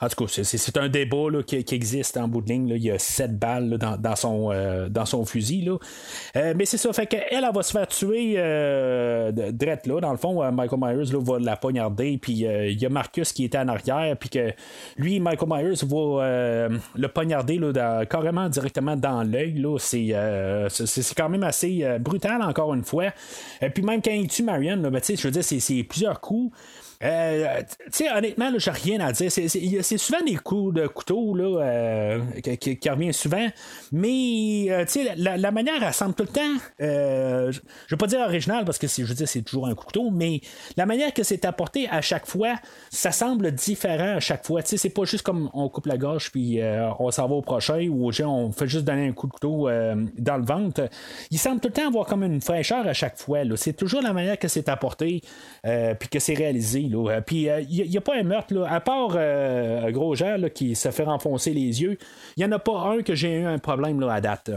en tout cas, c'est un débat là, qui, existe en bout de ligne. Il y a sept balles dans, dans, son, dans son fusil. Mais c'est ça, fait qu'elle elle, va se faire tuer drette là. Dans le fond, Michael Myers va la poignarder, puis il y a Marcus qui était en arrière, puis que lui, Michael Myers, va le poignarder là, carrément directement dans l'œil. C'est, c'est, quand même assez brutal, encore une fois. Et puis même quand il tue Marion, ben, je veux dire, c'est plusieurs coups. Euh, tu sais, honnêtement, j'ai rien à dire. C'est souvent des coups de couteau là, euh, qui, revient souvent. Mais euh, la, manière, elle semble tout le temps. je vais pas dire original parce que je veux dire, c'est toujours un couteau, mais la manière que c'est apporté à chaque fois, ça semble différent à chaque fois. C'est pas juste comme on coupe la gorge puis on s'en va au prochain ou on fait juste donner un coup de couteau dans le ventre. Il semble tout le temps avoir comme une fraîcheur à chaque fois. C'est toujours la manière que c'est apporté puis que c'est réalisé. Euh, puis il euh, n'y a, pas un meurtre, là, à part euh, Gros Jean qui se fait renfoncer les yeux, il n'y en a pas un que j'ai eu un problème là, à date.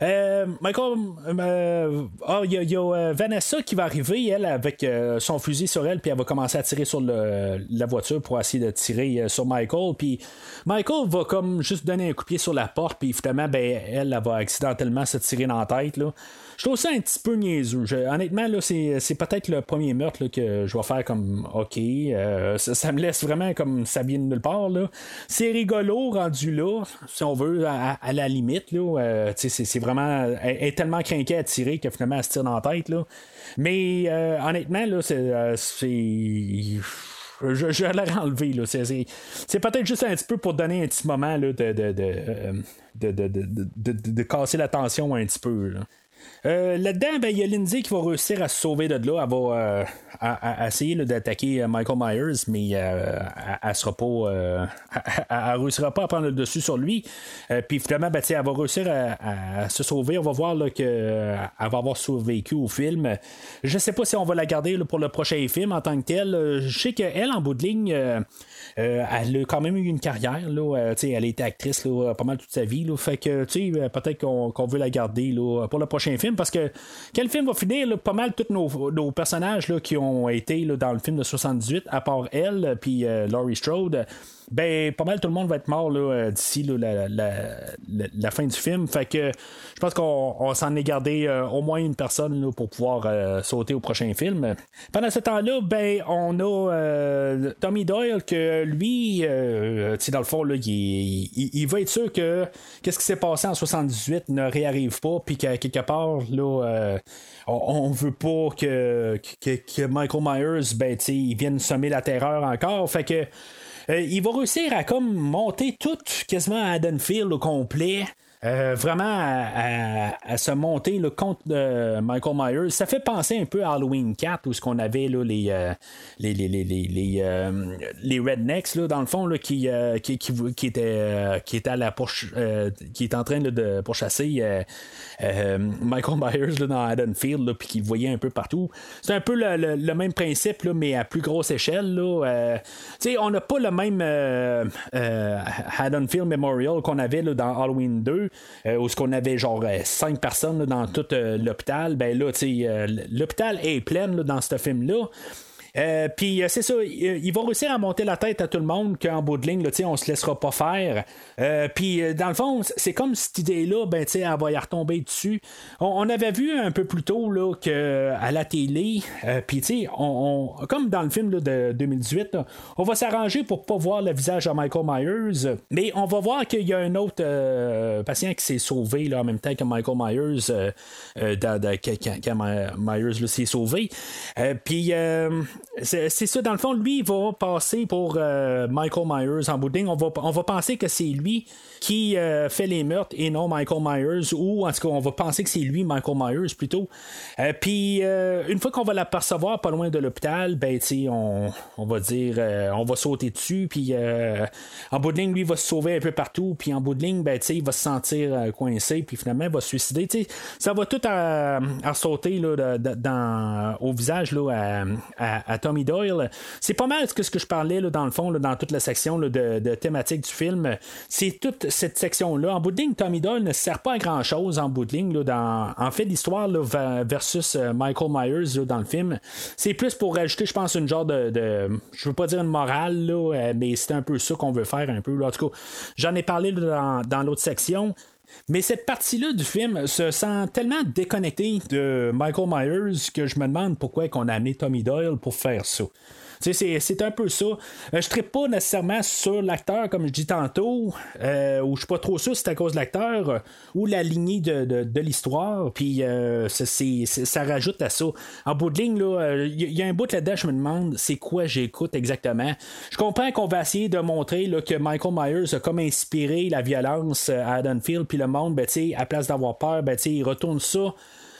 Michael, ah, il y a, Vanessa qui va arriver, elle, avec son fusil sur elle, puis elle va commencer à tirer sur la voiture pour essayer de tirer sur Michael. Puis Michael va comme juste donner un coup de pied sur la porte, puis finalement, ben, elle, elle, va accidentellement se tirer dans la tête. Là. Je trouve ça un petit peu niaiseux. honnêtement, là, c'est, peut-être le premier meurtre que je vais faire comme OK. Euh, ça, me laisse vraiment comme ça vient de nulle part. Là. C'est rigolo rendu là, si on veut, à, la limite. Là, euh, c'est, vraiment. Elle, est tellement craquée à tirer que finalement elle se tire dans la tête. Là. Mais euh, honnêtement, là, c'est. je, je l'ai enlevé. Là. C'est, peut-être juste un petit peu pour donner un petit moment là, de, de, de, de, casser la tension un petit peu. Euh, là-dedans, ben, il y a Lindsay qui va réussir à se sauver de là. Elle va euh, à, essayer d'attaquer euh, Michael Myers, mais elle, elle, sera pas. (laughs) elle, réussira pas à prendre le dessus sur lui. Puis finalement, ben, elle va réussir à, se sauver. On va voir qu'elle va avoir survécu au film. Je sais pas si on va la garder pour le prochain film en tant que tel. Je sais qu'elle, en bout de ligne, elle a quand même eu une carrière. Là, elle a été actrice là, pas mal toute sa vie. Fait que peut-être qu'on veut la garder pour le prochain film parce que quel film va finir pas mal tous nos, personnages qui ont été dans le film de 78, à part elle, puis euh, Laurie Strode ben pas mal tout le monde va être mort euh, d'ici la, fin du film. Fait que je pense qu'on s'en est gardé euh, au moins une personne pour pouvoir sauter au prochain film. Pendant ce temps-là, ben on a Tommy Doyle que lui, dans le fond, là, il, va être sûr que qu'est-ce qui s'est passé en 78 ne réarrive pas, puis qu'à quelque part, là, on, veut pas que, que, Michael Myers, ben, il vienne semer la terreur encore. Fait que euh, il va réussir à comme monter tout quasiment à Haddonfield au complet. Euh, vraiment à, se monter le compte de Michael Myers. Ça fait penser un peu à Halloween 4 où ce qu'on avait là, les, euh, les, les, les, les, les, rednecks là, dans le fond là, qui, qui, qui, était, qui à la qui est en train de pourchasser Michael Myers là, dans Haddonfield puis qui voyait un peu partout. C'est un peu le, le, même principe mais à plus grosse échelle. Là. on n'a pas le même Haddonfield Memorial qu'on avait dans Halloween 2 euh, où ce qu'on avait genre 5 euh, personnes dans tout euh, l'hôpital, ben là, l'hôpital est plein dans ce film-là. Euh, puis euh, c'est ça, il, va réussir à monter la tête à tout le monde qu'en bout de ligne, là, on se laissera pas faire. Euh, puis dans le fond, c'est comme cette idée-là, ben, elle va y retomber dessus. On, avait vu un peu plus tôt là, que à la télé, puis on, comme dans le film de 2018, on va s'arranger pour pas voir le visage de Michael Myers, mais on va voir qu'il y a un autre patient qui s'est sauvé là, en même temps que Michael Myers, quand, Myers s'est sauvé. Puis c'est ça, dans le fond, lui, il va passer pour euh, Michael Myers en bout On va, on va penser que c'est lui qui euh, fait les meurtres et non Michael Myers, ou en tout cas, on va penser que c'est lui, Michael Myers, plutôt. Euh, puis, une fois qu'on va l'apercevoir pas loin de l'hôpital, ben, on, on va dire, on va sauter dessus, puis en bout de ligne, lui, il va se sauver un peu partout, puis en bout de ligne, ben, il va se sentir coincé, puis finalement, il va se suicider. ça va tout à, sauter là, dans, au visage là, à Tommy Doyle. C'est pas mal ce que, je parlais là, dans le fond, dans toute la section de, de, thématique du film. C'est toute cette section-là. En bout de ligne, Tommy Doyle ne sert pas à grand-chose en bout de ligne. en fait, l'histoire versus euh, Michael Myers dans le film, c'est plus pour rajouter, je pense, une genre de, je veux pas dire une morale, euh, mais c'est un peu ça qu'on veut faire un peu. En tout cas, j'en ai parlé dans l'autre section. Mais cette partie-là du film se sent tellement déconnectée de Michael Myers que je me demande pourquoi on a amené Tommy Doyle pour faire ça. C'est un peu ça. Euh, je ne pas nécessairement sur l'acteur, comme je dis tantôt, euh, ou je suis pas trop sûr si c'est à cause de l'acteur euh, ou la lignée de, l'histoire. Puis ça rajoute à ça. En bout de ligne, il y, a un bout là-dedans, je me demande c'est quoi j'écoute exactement? Je comprends qu'on va essayer de montrer là, que Michael Myers a comme inspiré la violence à Haddonfield, puis le monde, ben, à place d'avoir peur, ben, il retourne ça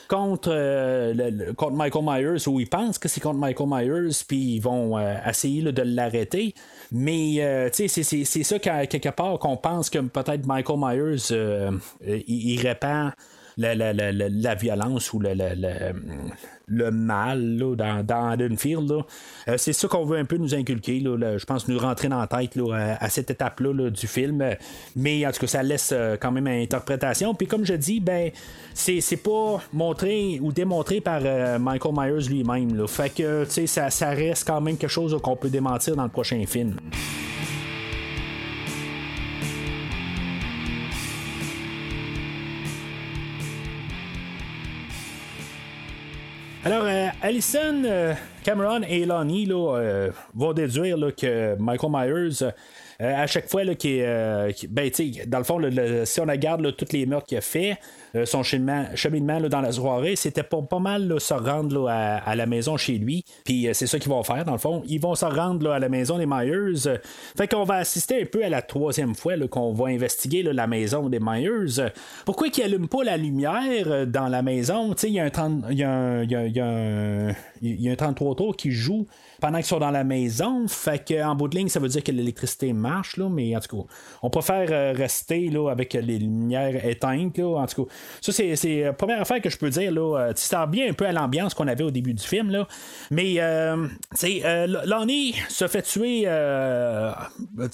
contre, euh, contre Michael Myers, ou ils pensent que c'est contre Michael Myers, puis ils vont euh, essayer de l'arrêter. Mais euh, c'est, c'est ça quelque part qu'on pense que peut-être Michael Myers il, il répand la, la, la, la violence ou le, le mal dans, dans Haddonfield. Euh, c'est ça qu'on veut un peu nous inculquer. Là, je pense nous rentrer dans la tête à, cette étape-là du film. Mais en tout cas, ça laisse euh, quand même une interprétation. Puis comme je dis, ben c'est, c'est pas montré ou démontré par euh, Michael Myers lui-même. Fait que ça, ça reste quand même quelque chose qu'on peut démentir dans le prochain film. Alors, euh, Allison, euh, Cameron et Lonnie là, euh, vont déduire que Michael Myers euh, à chaque fois, là, qui, euh, ben, dans le fond, si on regarde tous les meurtres qu'il a fait, euh, son cheminement, cheminement dans la soirée, c'était pas, pas mal se rendre à, la maison chez lui. Puis c'est ça qu'ils vont faire, dans le fond. Ils vont se rendre à la maison des Myers. fait qu'on va assister un peu à la troisième fois qu'on va investiguer la maison des Myers. Pourquoi qu'ils n'allument pas la lumière dans la maison? Il y y y a un 33 tours qui joue pendant qu'ils sont dans la maison. Fait qu'en bout de ligne, ça veut dire que l'électricité marche, là, mais en tout cas, on préfère euh, rester là, avec les lumières éteintes. En tout cas, ça, c'est, la première affaire que je peux dire. Là, euh, ça bien un peu à l'ambiance qu'on avait au début du film. Là. Mais, euh, euh, Lonnie se fait tuer. Euh,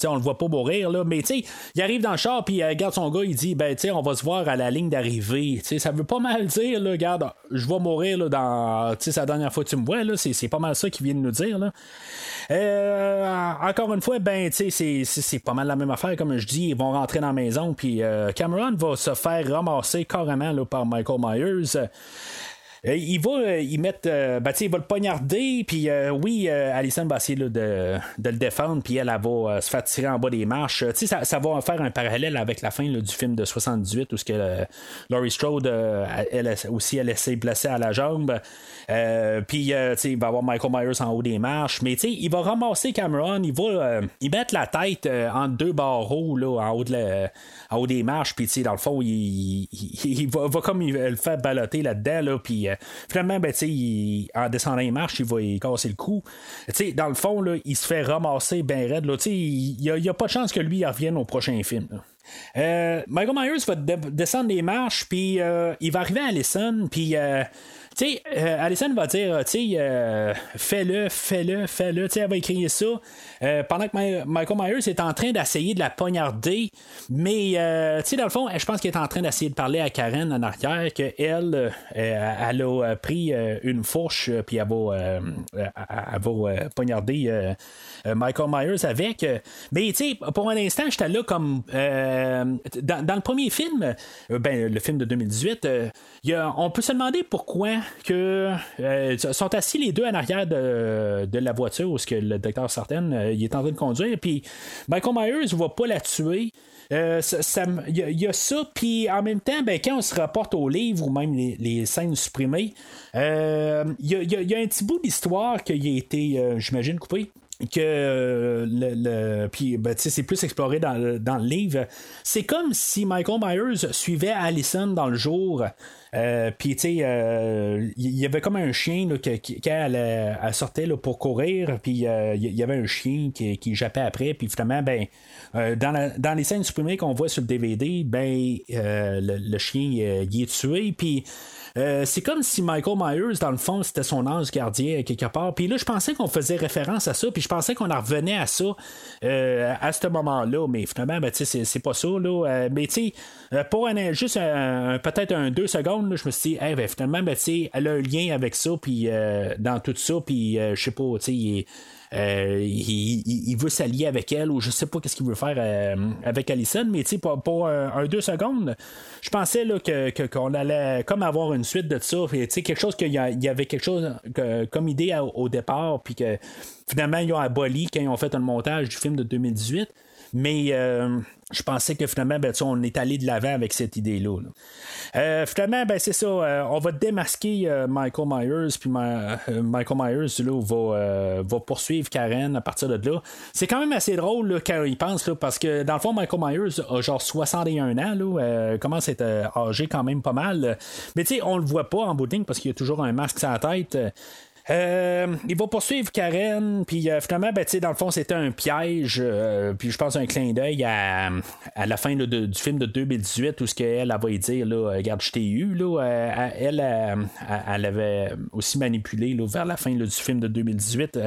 on le voit pas mourir, là, mais il arrive dans le char, puis il regarde son gars, il dit ben, on va se voir à la ligne d'arrivée. Ça veut pas mal dire, là, regarde, je vais mourir là, dans. C'est la dernière fois que tu me vois, c'est pas mal ça qu'il vient de nous dire. Euh, encore une fois, ben, c'est pas mal la même affaire, comme je dis. Ils vont rentrer dans la maison, puis euh, Cameron va se faire ramasser carrément là, par Michael Myers. Euh, il va euh, il mettre ben, il va le poignarder puis oui Alison va essayer de, de, le défendre puis elle, va se faire tirer en bas des marches. Ça, ça va faire un parallèle avec la fin du film de 78 où ce que Laurie Strode elle aussi elle essaie de blesser à la jambe. Puis il va avoir Michael Myers en haut des marches. Mais il va ramasser Cameron il va il mettre la tête entre deux barreaux là, en haut de la, en haut des marches, puis dans le fond, il, il, va, comme il le fait balloter là-dedans, là, puis euh, finalement, ben, en descendant les marches, il va y casser le cou. dans le fond, là, il se fait ramasser ben raide, là, il n'y a, pas de chance que lui revienne au prochain film. Euh, Michael Myers va descendre les marches, puis euh, il va arriver à Allison, puis tu Alison va dire, fais-le, fais-le, fais-le. Elle va écrire ça euh, pendant que Michael Myers est en train d'essayer de la poignarder. Mais, tu sais, dans le fond, je pense qu'il est en train d'essayer de parler à Karen en arrière, qu'elle, elle a pris une fourche, puis elle va, elle poignarder Michael Myers avec. Mais, tu sais, pour un instant, j'étais là comme. Dans, dans, le premier film, ben, le film de 2018, on peut se demander pourquoi que euh, sont assis les deux en arrière de, la voiture où que le docteur Sartain euh, il est en train de conduire. Puis Michael Myers ne va pas la tuer. Euh, il y, a ça, puis en même temps, ben, quand on se rapporte au livre ou même les, scènes supprimées, il y, a un petit bout d'histoire qui a été, j'imagine, coupé que le, puis ben, c'est plus exploré dans, le livre. C'est comme si Michael Myers suivait Allison dans le jour. Euh, puis tu sais, euh, il y avait comme un chien là, qui, quand elle, sortait là, pour courir, puis euh, il y avait un chien qui, qui jappait après, puis finalement, ben, dans, dans les scènes supprimées qu'on voit sur le DVD, ben, le, chien il est tué, puis euh, c'est comme si Michael Myers, dans le fond, c'était son ange gardien quelque part. Puis là, je pensais qu'on faisait référence à ça, puis je pensais qu'on en revenait à ça euh, à ce moment-là, mais finalement, ben, c'est pas ça. Là. Euh, mais tu sais, pour juste peut-être un deux secondes, je me suis dit, ben, finalement, ben, elle a un lien avec ça, puis dans tout ça, puis je sais pas, tu sais, il, veut s'allier avec elle ou je sais pas qu'est-ce qu'il veut faire avec Allison, mais pour, pour un, deux secondes, je pensais là, que, qu'on allait comme avoir une suite de ça, quelque chose qu'il y, avait quelque chose comme idée au départ, puis que finalement ils ont aboli quand ils ont fait un montage du film de 2018. Mais euh, je pensais que finalement, ben, on est allé de l'avant avec cette idée-là. Euh, finalement, ben, c'est ça. Euh, on va démasquer Michael Myers, puis Michael Myers là, va, poursuivre Karen à partir de là. C'est quand même assez drôle quand il pense, là, parce que dans le fond, Michael Myers a genre 61 ans, là, commence à être âgé quand même pas mal. Mais tu sais, on le voit pas en bout parce qu'il y a toujours un masque sur la tête. Euh, il va poursuivre Karen, puis euh, finalement, ben, dans le fond, c'était un piège, euh, puis je pense un clin d'œil à, à, la fin du film de 2018 où ce qu'elle elle, va y dire, là, regarde, je t'ai eu, là, elle, elle, avait aussi manipulé là, vers la fin du film de 2018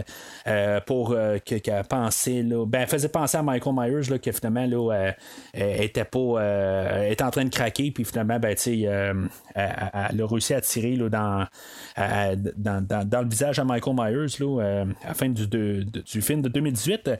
pour qu'elle ben, elle faisait penser à Michael Myers, là, que finalement, là, était pas, était en train de craquer, puis finalement, ben, elle, elle, a réussi à tirer là, dans, dans, dans, dans visage à Michael Myers là, euh, à la fin du, du film de 2018.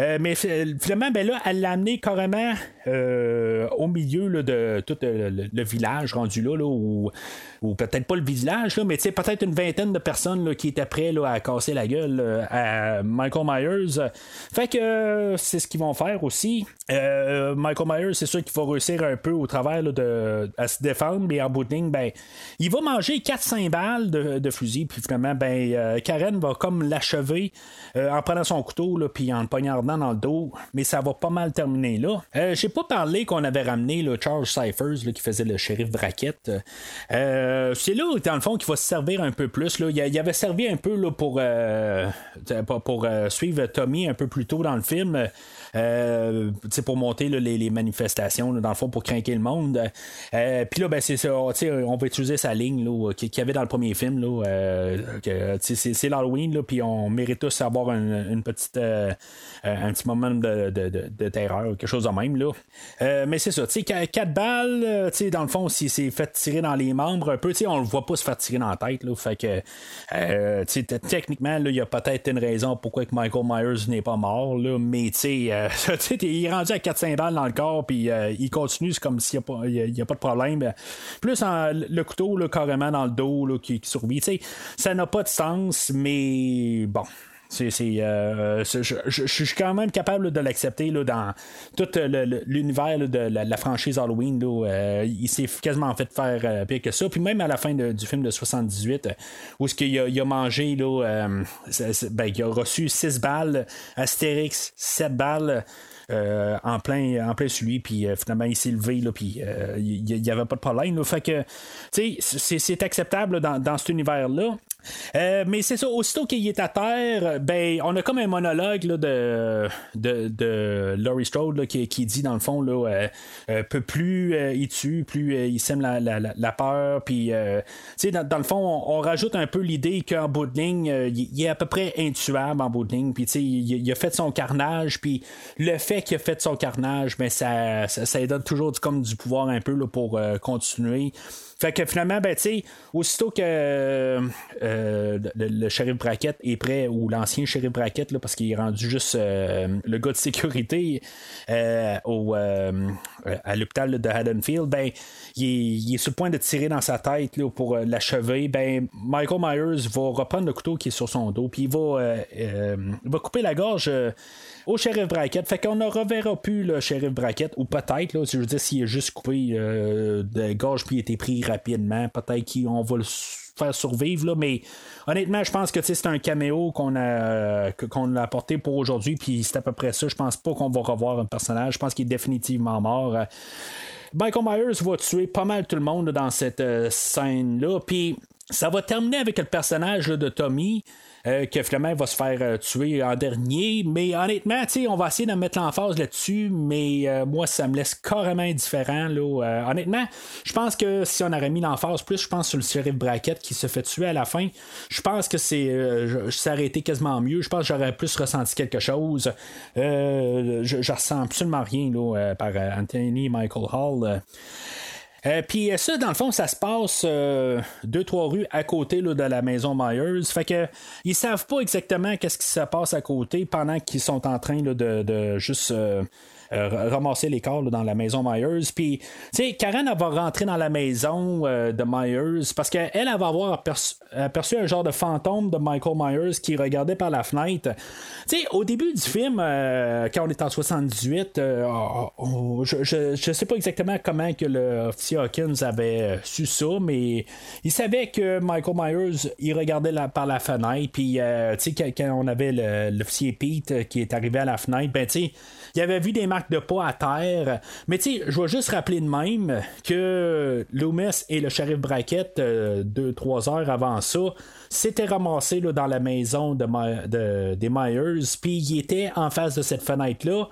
Euh, mais finalement, ben là, elle l'a amené carrément euh, au milieu de tout le, village rendu là, là ou peut-être pas le village, là, mais peut-être une vingtaine de personnes qui étaient prêts à casser la gueule à Michael Myers. Fait que c'est ce qu'ils vont faire aussi. Euh, Michael Myers, c'est sûr qu'il va réussir un peu au travers de, à se défendre, mais en bout de ligne, ben, il va manger 4-5 balles de, fusil, puis finalement, ben, euh, Karen va comme l'achever euh, en prenant son couteau, puis en le poignardant dans le dos, mais ça va pas mal terminer là. J'ai pas parlé qu'on avait ramené le Charles Cyphers qui faisait le shérif Brackett. Euh, c'est là, dans le fond, qu'il va se servir un peu plus. Là. Il, avait servi un peu là, pour, euh, pour euh, suivre Tommy un peu plus tôt dans le film. Euh, pour monter les, manifestations, dans le fond, pour craquer le monde. Euh, puis là, ben, c'est ça, on va utiliser sa ligne qu'il y avait dans le premier film. Euh, c'est, l'Halloween, puis on mérite tous avoir une, petite, un petit moment de, terreur, quelque chose de même. Mais c'est ça, 4 balles, dans le fond, si c'est fait tirer dans les membres un peu, on le voit pas se faire tirer dans la tête. Techniquement, il y a peut-être une raison pourquoi Michael Myers n'est pas mort, mais tu sais, euh, (laughs) il est rendu à 400 balles dans le corps, puis euh, il continue, c'est comme s'il n'y a, pas de problème. Plus le couteau carrément dans le dos qui, qui survit. Ça n'a pas de sens, mais bon. C'est, euh, je, suis quand même capable de l'accepter dans tout l'univers de la, franchise Halloween. il s'est quasiment fait faire pire que ça. Puis même à la fin du film de 78, où ce qu'il a, il a mangé, là, ben, il a reçu 6 balles, Astérix 7 balles. en plein en plein puis finalement il s'est levé là puis il n'y avait pas de problème fait que c'est acceptable dans, dans cet univers là euh, mais c'est ça, aussitôt qu'il est à terre, ben, on a comme un monologue là, de, de, de Laurie Strode qui, qui, dit dans le fond, là, euh, euh plus euh, il tue, plus il sème la, la, la peur. Puis, dans, dans le fond, on, rajoute un peu l'idée qu'en bout de ligne, il, est à peu près intuable en bout de ligne. Puis, il, il, a fait son carnage. Puis, le fait qu'il a fait son carnage, ben, ça, ça, ça donne toujours comme du pouvoir un peu là, pour continuer. Fait que finalement, ben, tu sais, aussitôt que euh, le, shérif Brackett est prêt, ou l'ancien shérif Brackett, là, parce qu'il est rendu juste euh, le gars de sécurité euh, au, à l'hôpital de Haddonfield, ben, il est, sur le point de tirer dans sa tête là, pour l'achever. Ben, Michael Myers va reprendre le couteau qui est sur son dos, puis il il va couper la gorge au shérif Brackett. Fait qu'on ne reverra plus le shérif Brackett, ou peut-être, là, je veux dire, s'il est juste coupé euh, de gorge puis il a été pris rapidement, peut-être qu'on va le faire survivre, là, mais honnêtement, je pense que c'est un caméo qu'on a, qu'on apporté pour aujourd'hui, puis c'est à peu près ça. Je pense pas qu'on va revoir un personnage. Je pense qu'il est définitivement mort. Michael Myers va tuer pas mal tout le monde dans cette euh, scène-là, puis ça va terminer avec le personnage de Tommy. Euh, que finalement va se faire euh, tuer en dernier. Mais honnêtement, on va essayer de mettre l'emphase là-dessus, mais euh, moi, ça me laisse carrément indifférent. Là, honnêtement, je pense que si on aurait mis l'emphase plus, je pense sur le shérif Brackett qui se fait tuer à la fin, je pense que c'est ça aurait été quasiment mieux. Je pense que j'aurais plus ressenti quelque chose. je, je ressens absolument rien là, par Anthony Michael Hall. Euh, puis ça, dans le fond, ça se passe euh, deux, trois rues à côté de la maison Myers. Fait que ils savent pas exactement qu'est-ce qui se passe à côté pendant qu'ils sont en train de, juste euh, euh, ramasser les corps dans la maison Myers. Puis, tu sais, Karen, elle va rentrer dans la maison euh, de Myers parce qu'elle, elle va avoir aperçu, un genre de fantôme de Michael Myers qui regardait par la fenêtre. Tu sais, au début du film, euh, quand on est en 78, je, je, sais pas exactement comment que le. Hawkins avait su ça, mais il savait que Michael Myers, il regardait par la fenêtre. Puis, tu sais, quand, on avait l'officier Pete qui est arrivé à la fenêtre, ben, tu sais, il avait vu des marques de pas à terre. Mais tu sais, je vais juste rappeler de même que Loomis et le shérif Brackett, euh, deux, trois heures avant ça, s'étaient ramassés dans la maison de, des Myers, puis ils étaient en face de cette fenêtre-là.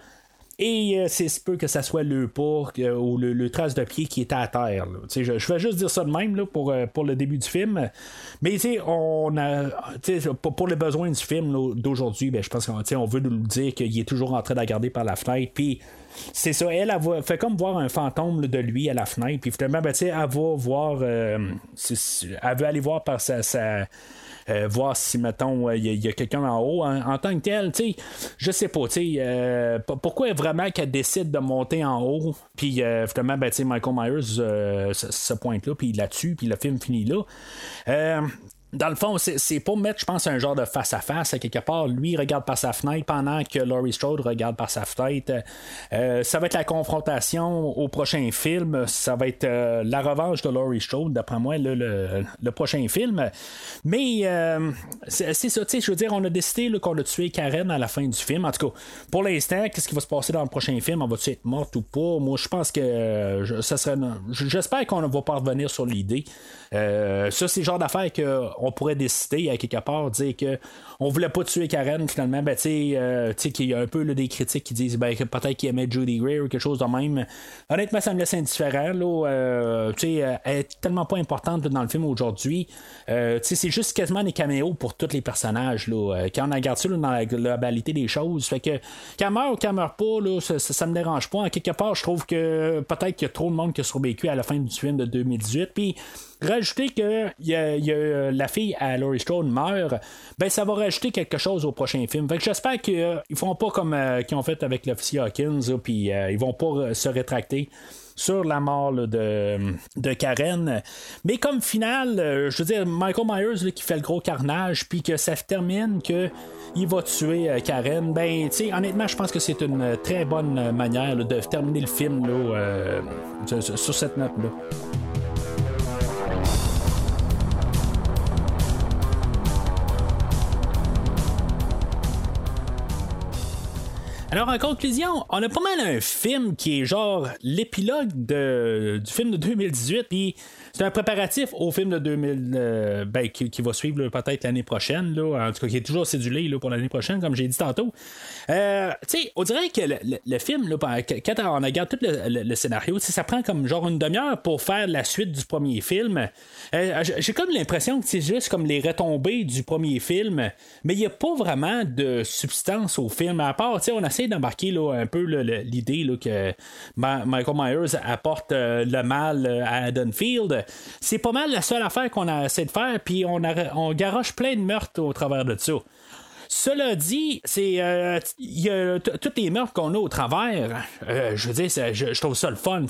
Et euh, c'est peu que ça soit le pas ou le, trace de pied qui était à terre. Je, je, vais juste dire ça de même là, pour, euh, pour le début du film. Mais on a, pour, pour les besoins du film d'aujourd'hui, ben, je pense qu'on veut nous dire qu'il est toujours en train de regarder par la fenêtre. Puis c'est ça, elle, fait comme voir un fantôme de lui à la fenêtre. Puis finalement, ben, elle va voir. Euh, elle veut aller voir par sa voir si, mettons, il y, a, quelqu'un en haut. En, tant que tel, tu sais, je sais pas, tu sais, euh, pourquoi vraiment qu'elle décide de monter en haut, puis euh, finalement, ben, Michael Myers se, pointe là, puis il la tue, puis le film finit là dans le fond, c'est pour mettre, je pense, un genre de face-à-face à quelque part. Lui, regarde par sa fenêtre pendant que Laurie Strode regarde par sa fenêtre. Euh, ça va être la confrontation au prochain film. Ça va être euh, la revanche de Laurie Strode, d'après moi, le, prochain film. Mais euh, c'est ça, tu sais, je veux dire, on a décidé qu'on a tué Karen à la fin du film. En tout cas, pour l'instant, qu'est-ce qui va se passer dans le prochain film? On va-tu être morte ou pas? Moi, je pense que ça serait. J'espère qu'on va pas revenir sur l'idée. ça, c'est le genre d'affaire que on pourrait décider à quelque part, dire que on voulait pas tuer Karen finalement, ben tu euh, sais, qu'il y a un peu des critiques qui disent ben, peut-être qu'il aimait Judy Greer ou quelque chose de même. Honnêtement, ça me laisse indifférent. Là, euh, elle est tellement pas importante dans le film aujourd'hui. Euh, c'est juste quasiment des caméos pour tous les personnages. Là, quand on regarde ça dans la globalité des choses. Fait que qu'elle meurt ou qu'elle meurt pas, là, ça, ça, me dérange pas. En quelque part, je trouve que peut-être qu'il y a trop de monde qui a survécu à la fin du film de 2018. Puis rajouter que y a, la fille à Laurie Strode meurt, ben ça va rajouter quelque chose au prochain film. Fait que j'espère qu'ils euh, font pas comme euh, qu'ils ont fait avec l'officier Hawkins, puis euh, ils vont pas se rétracter sur la mort de, de Karen. Mais comme final, je veux dire, Michael Myers qui fait le gros carnage, puis que ça termine que il va tuer Karen, ben, tu honnêtement, je pense que c'est une très bonne manière de terminer le film sur cette note-là. Alors, en conclusion, on a pas mal un film qui est genre l'épilogue du film de 2018, puis c'est un préparatif au film de 2000, euh, ben, qui, va suivre peut-être l'année prochaine, là, en tout cas qui est toujours cédulé là, pour l'année prochaine, comme j'ai dit tantôt. Euh, on dirait que le, film, là, quand on regarde tout le, scénario, ça prend comme genre une demi-heure pour faire la suite du premier film. Euh, j'ai comme l'impression que c'est juste comme les retombées du premier film, mais il n'y a pas vraiment de substance au film, à part, on essaie d'embarquer un peu l'idée que Michael Myers apporte le mal à Dunfield c'est pas mal la seule affaire qu'on a essayé de faire, puis on, on garoche plein de meurtres au travers de ça. Cela dit, c'est euh, tous les meurtres qu'on a au travers. Euh, je veux dire, je, trouve ça le fun.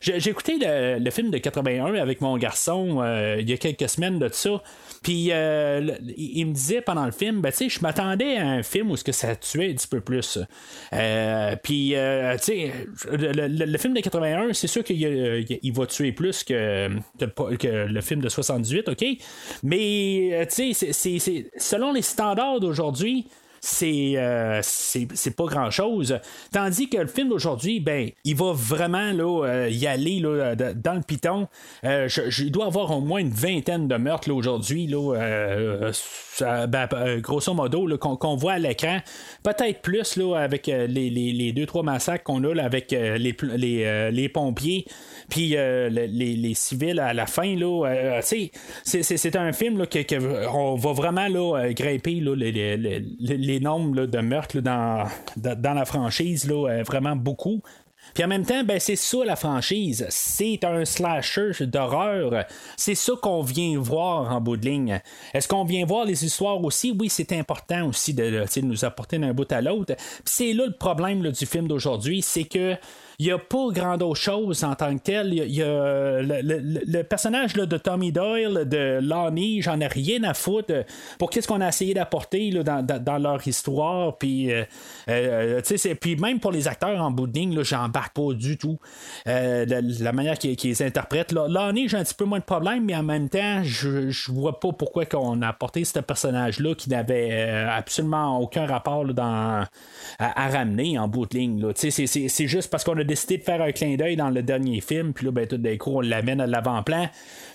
J'ai écouté le, film de 81 avec mon garçon euh, il y a quelques semaines de ça. Puis euh, il me disait pendant le film, ben, je m'attendais à un film où ce que ça tuait un petit peu plus. Puis, le, film de 81, c'est sûr qu'il va tuer plus que, le film de 78, OK? Mais, selon les standards d'aujourd'hui, euh, c'est, pas grand chose. Tandis que le film d'aujourd'hui, ben, il va vraiment là, euh, y aller là, dans le piton. Euh, je, dois avoir au moins une vingtaine de meurtres aujourd'hui, là, ben, grosso modo, qu'on, voit à l'écran. Peut-être plus là, avec les, les, les, deux, trois massacres qu'on a là, avec les, les, les pompiers puis les, civils à la fin. Là, c'est, c'est, un film là, que, on va vraiment là, grimper là, les, les, nombre de meurtres dans, dans la franchise, là, vraiment beaucoup. Puis en même temps, ben, c'est ça la franchise. C'est un slasher d'horreur. C'est ça qu'on vient voir en bout de ligne. Est-ce qu'on vient voir les histoires aussi? Oui, c'est important aussi de, de nous apporter d'un bout à l'autre. c'est là le problème du film d'aujourd'hui, c'est que il n'y a pas grand chose en tant que tel. Y a, le, personnage de Tommy Doyle, de Lonnie, j'en ai rien à foutre pour qu'est-ce qu'on a essayé d'apporter dans, leur histoire. Puis, euh, euh, puis même pour les acteurs en bout de ligne, j'embarque pas du tout euh, la, manière qu'ils interprètent. Lonnie, j'ai un petit peu moins de problème, mais en même temps, je, je vois pas pourquoi qu'on a apporté ce personnage-là qui n'avait absolument aucun rapport dans, à, ramener en bout de ligne. C'est juste parce qu'on a décidé de faire un clin d'œil dans le dernier film, puis là, ben, tout d'un coup, on l'amène à l'avant-plan.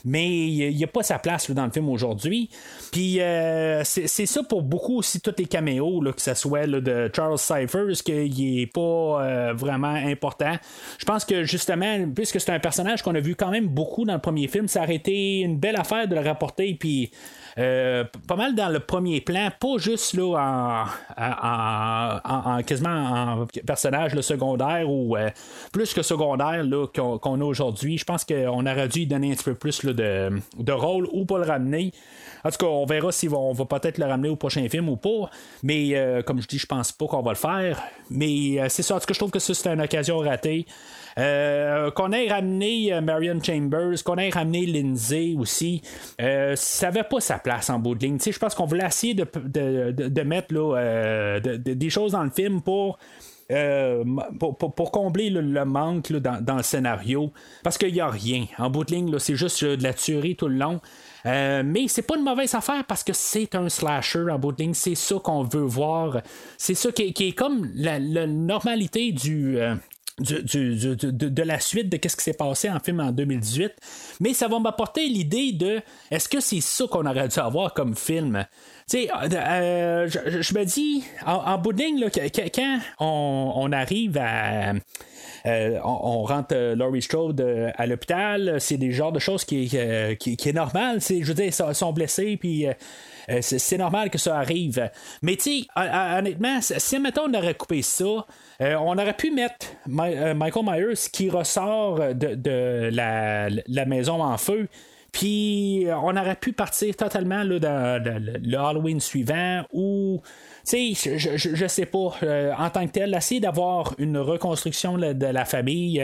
Mais il n'y a, pas sa place dans le film aujourd'hui. Puis euh, c'est ça pour beaucoup aussi, tous les caméos, là, que ce soit de Charles Cyphers, qu'il n'est pas euh, vraiment important. Je pense que justement, puisque c'est un personnage qu'on a vu quand même beaucoup dans le premier film, ça aurait été une belle affaire de le rapporter. Puis euh, pas mal dans le premier plan, pas juste là en, quasiment en personnage secondaire ou plus que secondaire qu'on, a aujourd'hui. Je pense qu'on aurait dû donner un petit peu plus de, de rôle ou pas le ramener. En tout cas, on verra si on va peut-être le ramener au prochain film ou pas. Mais euh, comme je dis, je pense pas qu'on va le faire. Mais c'est ça. En tout cas, je trouve que ça, c'est une occasion ratée. Euh, qu'on ait ramené euh, Marion Chambers, qu'on ait ramené Lindsay aussi, euh, ça n'avait pas sa place en bout de ligne. Je pense qu'on voulait essayer de, de, mettre là, des choses dans le film pour. Pour, combler le, manque dans, le scénario. Parce qu'il n'y a rien. En bout de ligne, c'est juste de la tuerie tout le long. mais c'est pas une mauvaise affaire parce que c'est un slasher en bout de ligne. C'est ça qu'on veut voir. C'est ça qui est, comme la, normalité du, de, la suite de ce qui s'est passé en film en 2018. Mais ça va m'apporter l'idée de est-ce que c'est ça qu'on aurait dû avoir comme film? Sais, euh, je, me dis, en, bout de ligne, quand on, arrive à. Euh, on, rentre euh, Laurie Strode à l'hôpital, c'est des genres de choses qui, qui, qui est normal. Je veux dire, ils sont blessés, puis euh, c'est normal que ça arrive. Mais tu honnêtement, si maintenant on aurait coupé ça, euh, on aurait pu mettre euh, Michael Myers qui ressort de, la, maison en feu. Puis on aurait pu partir totalement là, dans le, Halloween suivant ou tu sais, je, je, sais pas, en tant que tel, essayer d'avoir une reconstruction de la famille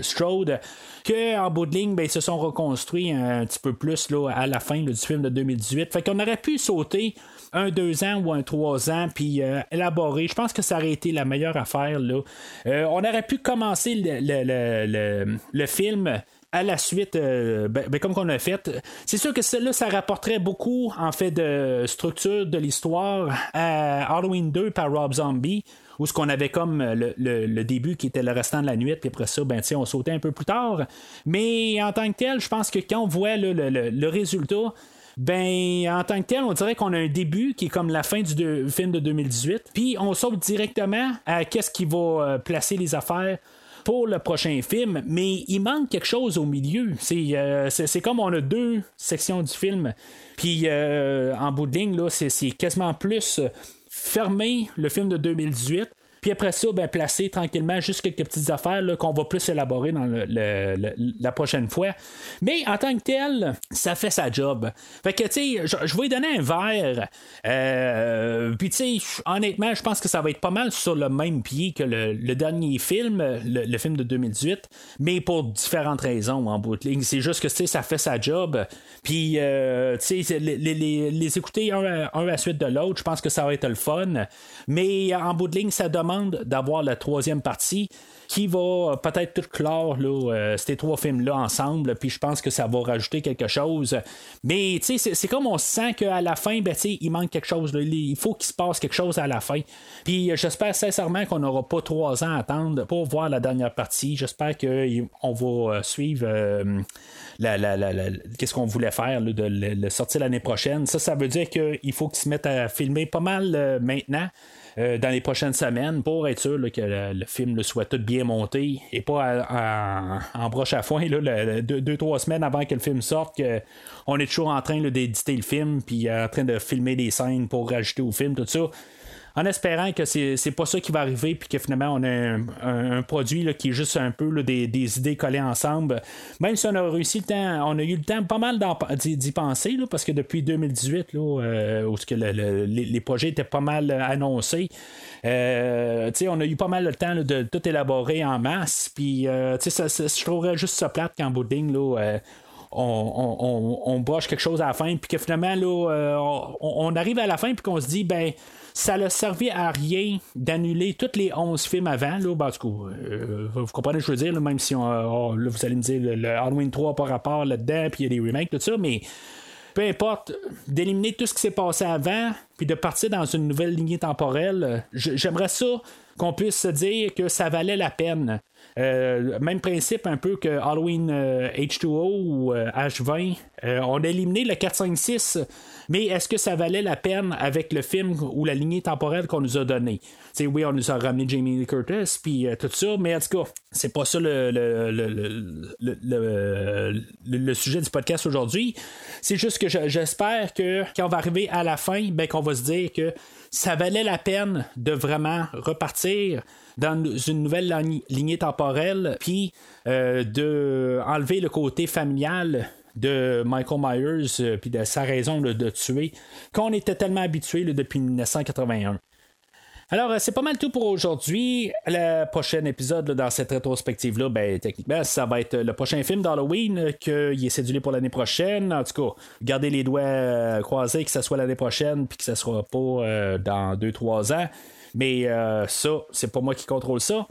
Strode, qu'en bout de ligne, ben, ils se sont reconstruits un petit peu plus là, à la fin du film de 2018. Fait qu'on aurait pu sauter un deux ans ou un trois ans, puis euh, élaborer. Je pense que ça aurait été la meilleure affaire. Là. Euh, on aurait pu commencer le, film à la suite, euh, ben, ben, comme qu'on a fait. C'est sûr que celle-là, ça rapporterait beaucoup, en fait, de structure de l'histoire à Halloween 2 par Rob Zombie où ce qu'on avait comme euh, le, début qui était le restant de la nuit, puis après ça, ben, on sautait un peu plus tard. Mais en tant que tel, je pense que quand on voit le, résultat, ben en tant que tel, on dirait qu'on a un début qui est comme la fin du film de 2018, puis on saute directement à qu'est-ce qui va euh, placer les affaires pour le prochain film, mais il manque quelque chose au milieu. C'est, euh, comme on a deux sections du film, puis en bout de ligne, c'est, quasiment plus fermer le film de 2018 puis après ça, ben, placer tranquillement juste quelques petites affaires qu'on va plus élaborer dans la prochaine fois. Mais en tant que tel, ça fait sa job. Fait que, tu sais, je, vais lui donner un verre. Euh, puis, tu sais, honnêtement, je pense que ça va être pas mal sur le même pied que le, dernier film, le, film de 2018, mais pour différentes raisons en bout de ligne. C'est juste que, tu sais, ça fait sa job. Puis, euh, tu sais, les, écouter un, un à la suite de l'autre, je pense que ça va être le fun. Mais en bout de ligne, ça demande d'avoir la troisième partie qui va peut-être tout clore euh, ces trois films-là ensemble, puis je pense que ça va rajouter quelque chose. Mais c'est comme on sent qu'à la fin, ben, il manque quelque chose. Il faut qu'il se passe quelque chose à la fin. Puis j'espère sincèrement qu'on n'aura pas trois ans à attendre pour voir la dernière partie. J'espère qu'on va euh, suivre euh, qu'est-ce qu'on voulait faire de le, sortir l'année prochaine. Ça, ça veut dire qu'il faut qu'ils se mettent à filmer pas mal maintenant. Euh, dans les prochaines semaines pour être sûr que le, film soit tout bien monté et pas en broche à foin là, deux, trois semaines avant que le film sorte qu'on est toujours en train d'éditer le film puis en train de filmer des scènes pour rajouter au film tout ça en espérant que c'est, c'est pas ça qui va arriver, puis que finalement on a un, produit là, qui est juste un peu des, idées collées ensemble. Même si on a réussi le temps, on a eu le temps pas mal d'y, penser, là, parce que depuis 2018, là, euh, où que les, projets étaient pas mal annoncés, euh, on a eu pas mal le temps de tout élaborer en masse. Puis, euh, je trouverais juste ça plate qu'en bouding, là, on, on, broche quelque chose à la fin, puis que finalement, là, on, arrive à la fin, puis qu'on se dit, ben, ça n'a servi à rien d'annuler tous les 11 films avant. Là, ben, euh, vous comprenez ce que je veux dire, même si on, oh, vous allez me dire le, Halloween 3 par rapport là-dedans, puis il y a des remakes, tout ça, mais peu importe, d'éliminer tout ce qui s'est passé avant, puis de partir dans une nouvelle lignée temporelle, j'aimerais ça qu'on puisse se dire que ça valait la peine. Euh, même principe un peu que Halloween H2O euh, ou H20. on a éliminé le 456 mais est-ce que ça valait la peine avec le film ou la lignée temporelle qu'on nous a donné? sais, oui, on nous a ramené Jamie Lee Curtis, puis euh, tout ça, mais en tout cas, c'est pas ça le, le, sujet du podcast aujourd'hui. C'est juste que j'espère que quand on va arriver à la fin, ben, qu'on va se dire que ça valait la peine de vraiment repartir dans une nouvelle lignée temporelle, puis euh, de enlever le côté familial de Michael Myers euh, puis de sa raison de tuer qu'on était tellement habitué depuis 1981. Alors, euh, c'est pas mal tout pour aujourd'hui. Le prochain épisode dans cette rétrospective-là, ben, techniquement, ça va être le prochain film d'Halloween euh, qu'il est cédulé pour l'année prochaine. En tout cas, gardez les doigts croisés que ce soit l'année prochaine puis que ce soit pas dans 2-3 ans. Mais ça, c'est pas moi qui contrôle ça.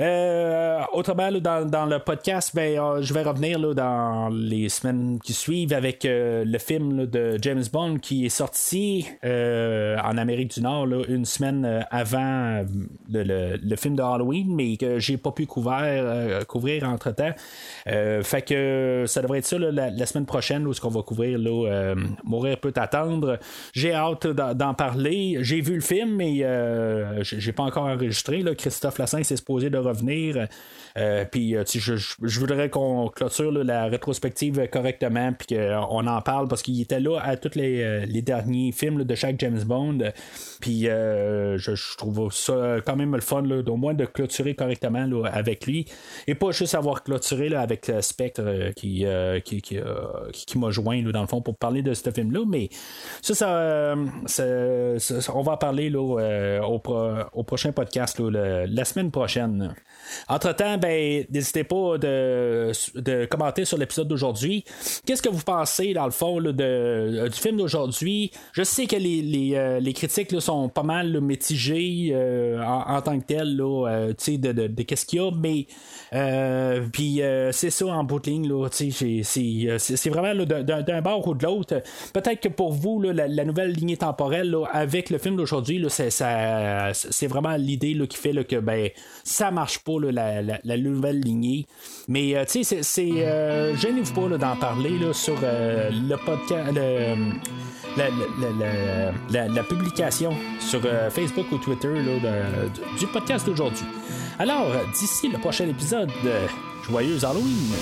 Euh, autrement, dans, le podcast, ben, euh, je vais revenir là, dans les semaines qui suivent avec euh, le film de James Bond qui est sorti en Amérique du Nord une semaine avant le, film de Halloween, mais que j'ai pas pu couvrir, entre temps. fait que ça devrait être ça la, semaine prochaine où ce qu'on va couvrir Mourir peut attendre. J'ai hâte d'en parler. J'ai vu le film, mais j'ai pas encore enregistré. Christophe Lassin s'est supposé de revenir. Euh, puis euh, je, voudrais qu'on clôture la rétrospective correctement, puis qu'on en parle parce qu'il était là à tous les, euh, derniers films de chaque James Bond. Puis je, trouve ça quand même le fun, au moins de clôturer correctement avec lui. Et pas juste avoir clôturé avec Spectre qui, qui, qui, m'a joint dans le fond pour parler de ce film-là. Mais ça, ça, on va en parler au, prochain podcast la semaine prochaine. Entre-temps, ben, n'hésitez pas de, de, commenter sur l'épisode d'aujourd'hui. Qu'est-ce que vous pensez, dans le fond, de, euh, du film d'aujourd'hui? Je sais que les, les, euh, les critiques sont pas mal mitigées euh, en, tant que telles, là, de, de, de qu'est-ce qu'il y a, mais puis c'est ça en bout de ligne, c'est, vraiment d'un, bord ou de l'autre. Peut-être que pour vous, là, la, nouvelle lignée temporelle avec le film d'aujourd'hui, c'est, vraiment l'idée qui fait que ben, ça marche pas la, nouvelle lignée. Mais euh, tu sais, c'est. Euh, gênez-vous pas d'en parler là, sur euh, le podcast. la, publication sur Facebook ou Twitter du podcast d'aujourd'hui. Alors, d'ici le prochain épisode, joyeux Halloween!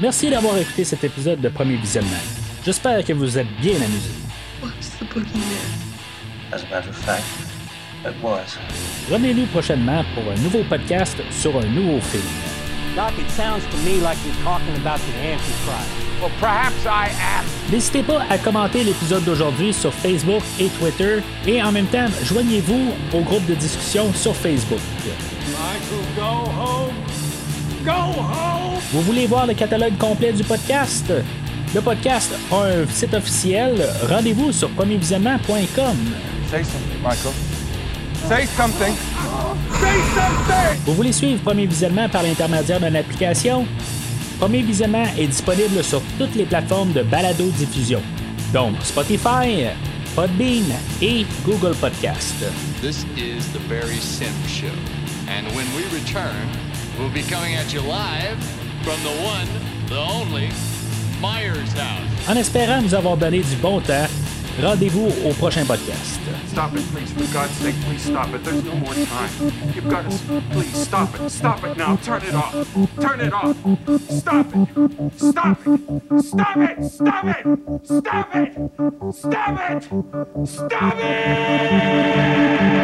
Merci d'avoir écouté cet épisode de Premier Visionnement. J'espère que vous êtes bien amusé. Revenez-nous prochainement pour un nouveau podcast sur un nouveau film. N'hésitez pas à commenter l'épisode d'aujourd'hui sur Facebook et Twitter et en même temps, joignez-vous au groupe de discussion sur Facebook. Vous voulez voir le catalogue complet du podcast? Le podcast a un site officiel. Rendez-vous sur premiervisionnement.com. Say something. Say something. Vous voulez suivre Premier Visionnement par l'intermédiaire d'une application? Premier Visionnement est disponible sur toutes les plateformes de balado-diffusion, donc Spotify, Podbean et Google Podcast. This is the Barry Sim Show. And when we return, we'll be coming at you live from the one, the only, Myers House. En espérant nous avoir donné du bon temps, Rendez-vous au prochain podcast. Stop it, please. For God's sake, please stop it. There's no more time. You've got to. Please stop it. Stop it now. Turn it off. Turn it off. Stop it. Stop it. Stop it. Stop it. Stop it. Stop it. Stop it.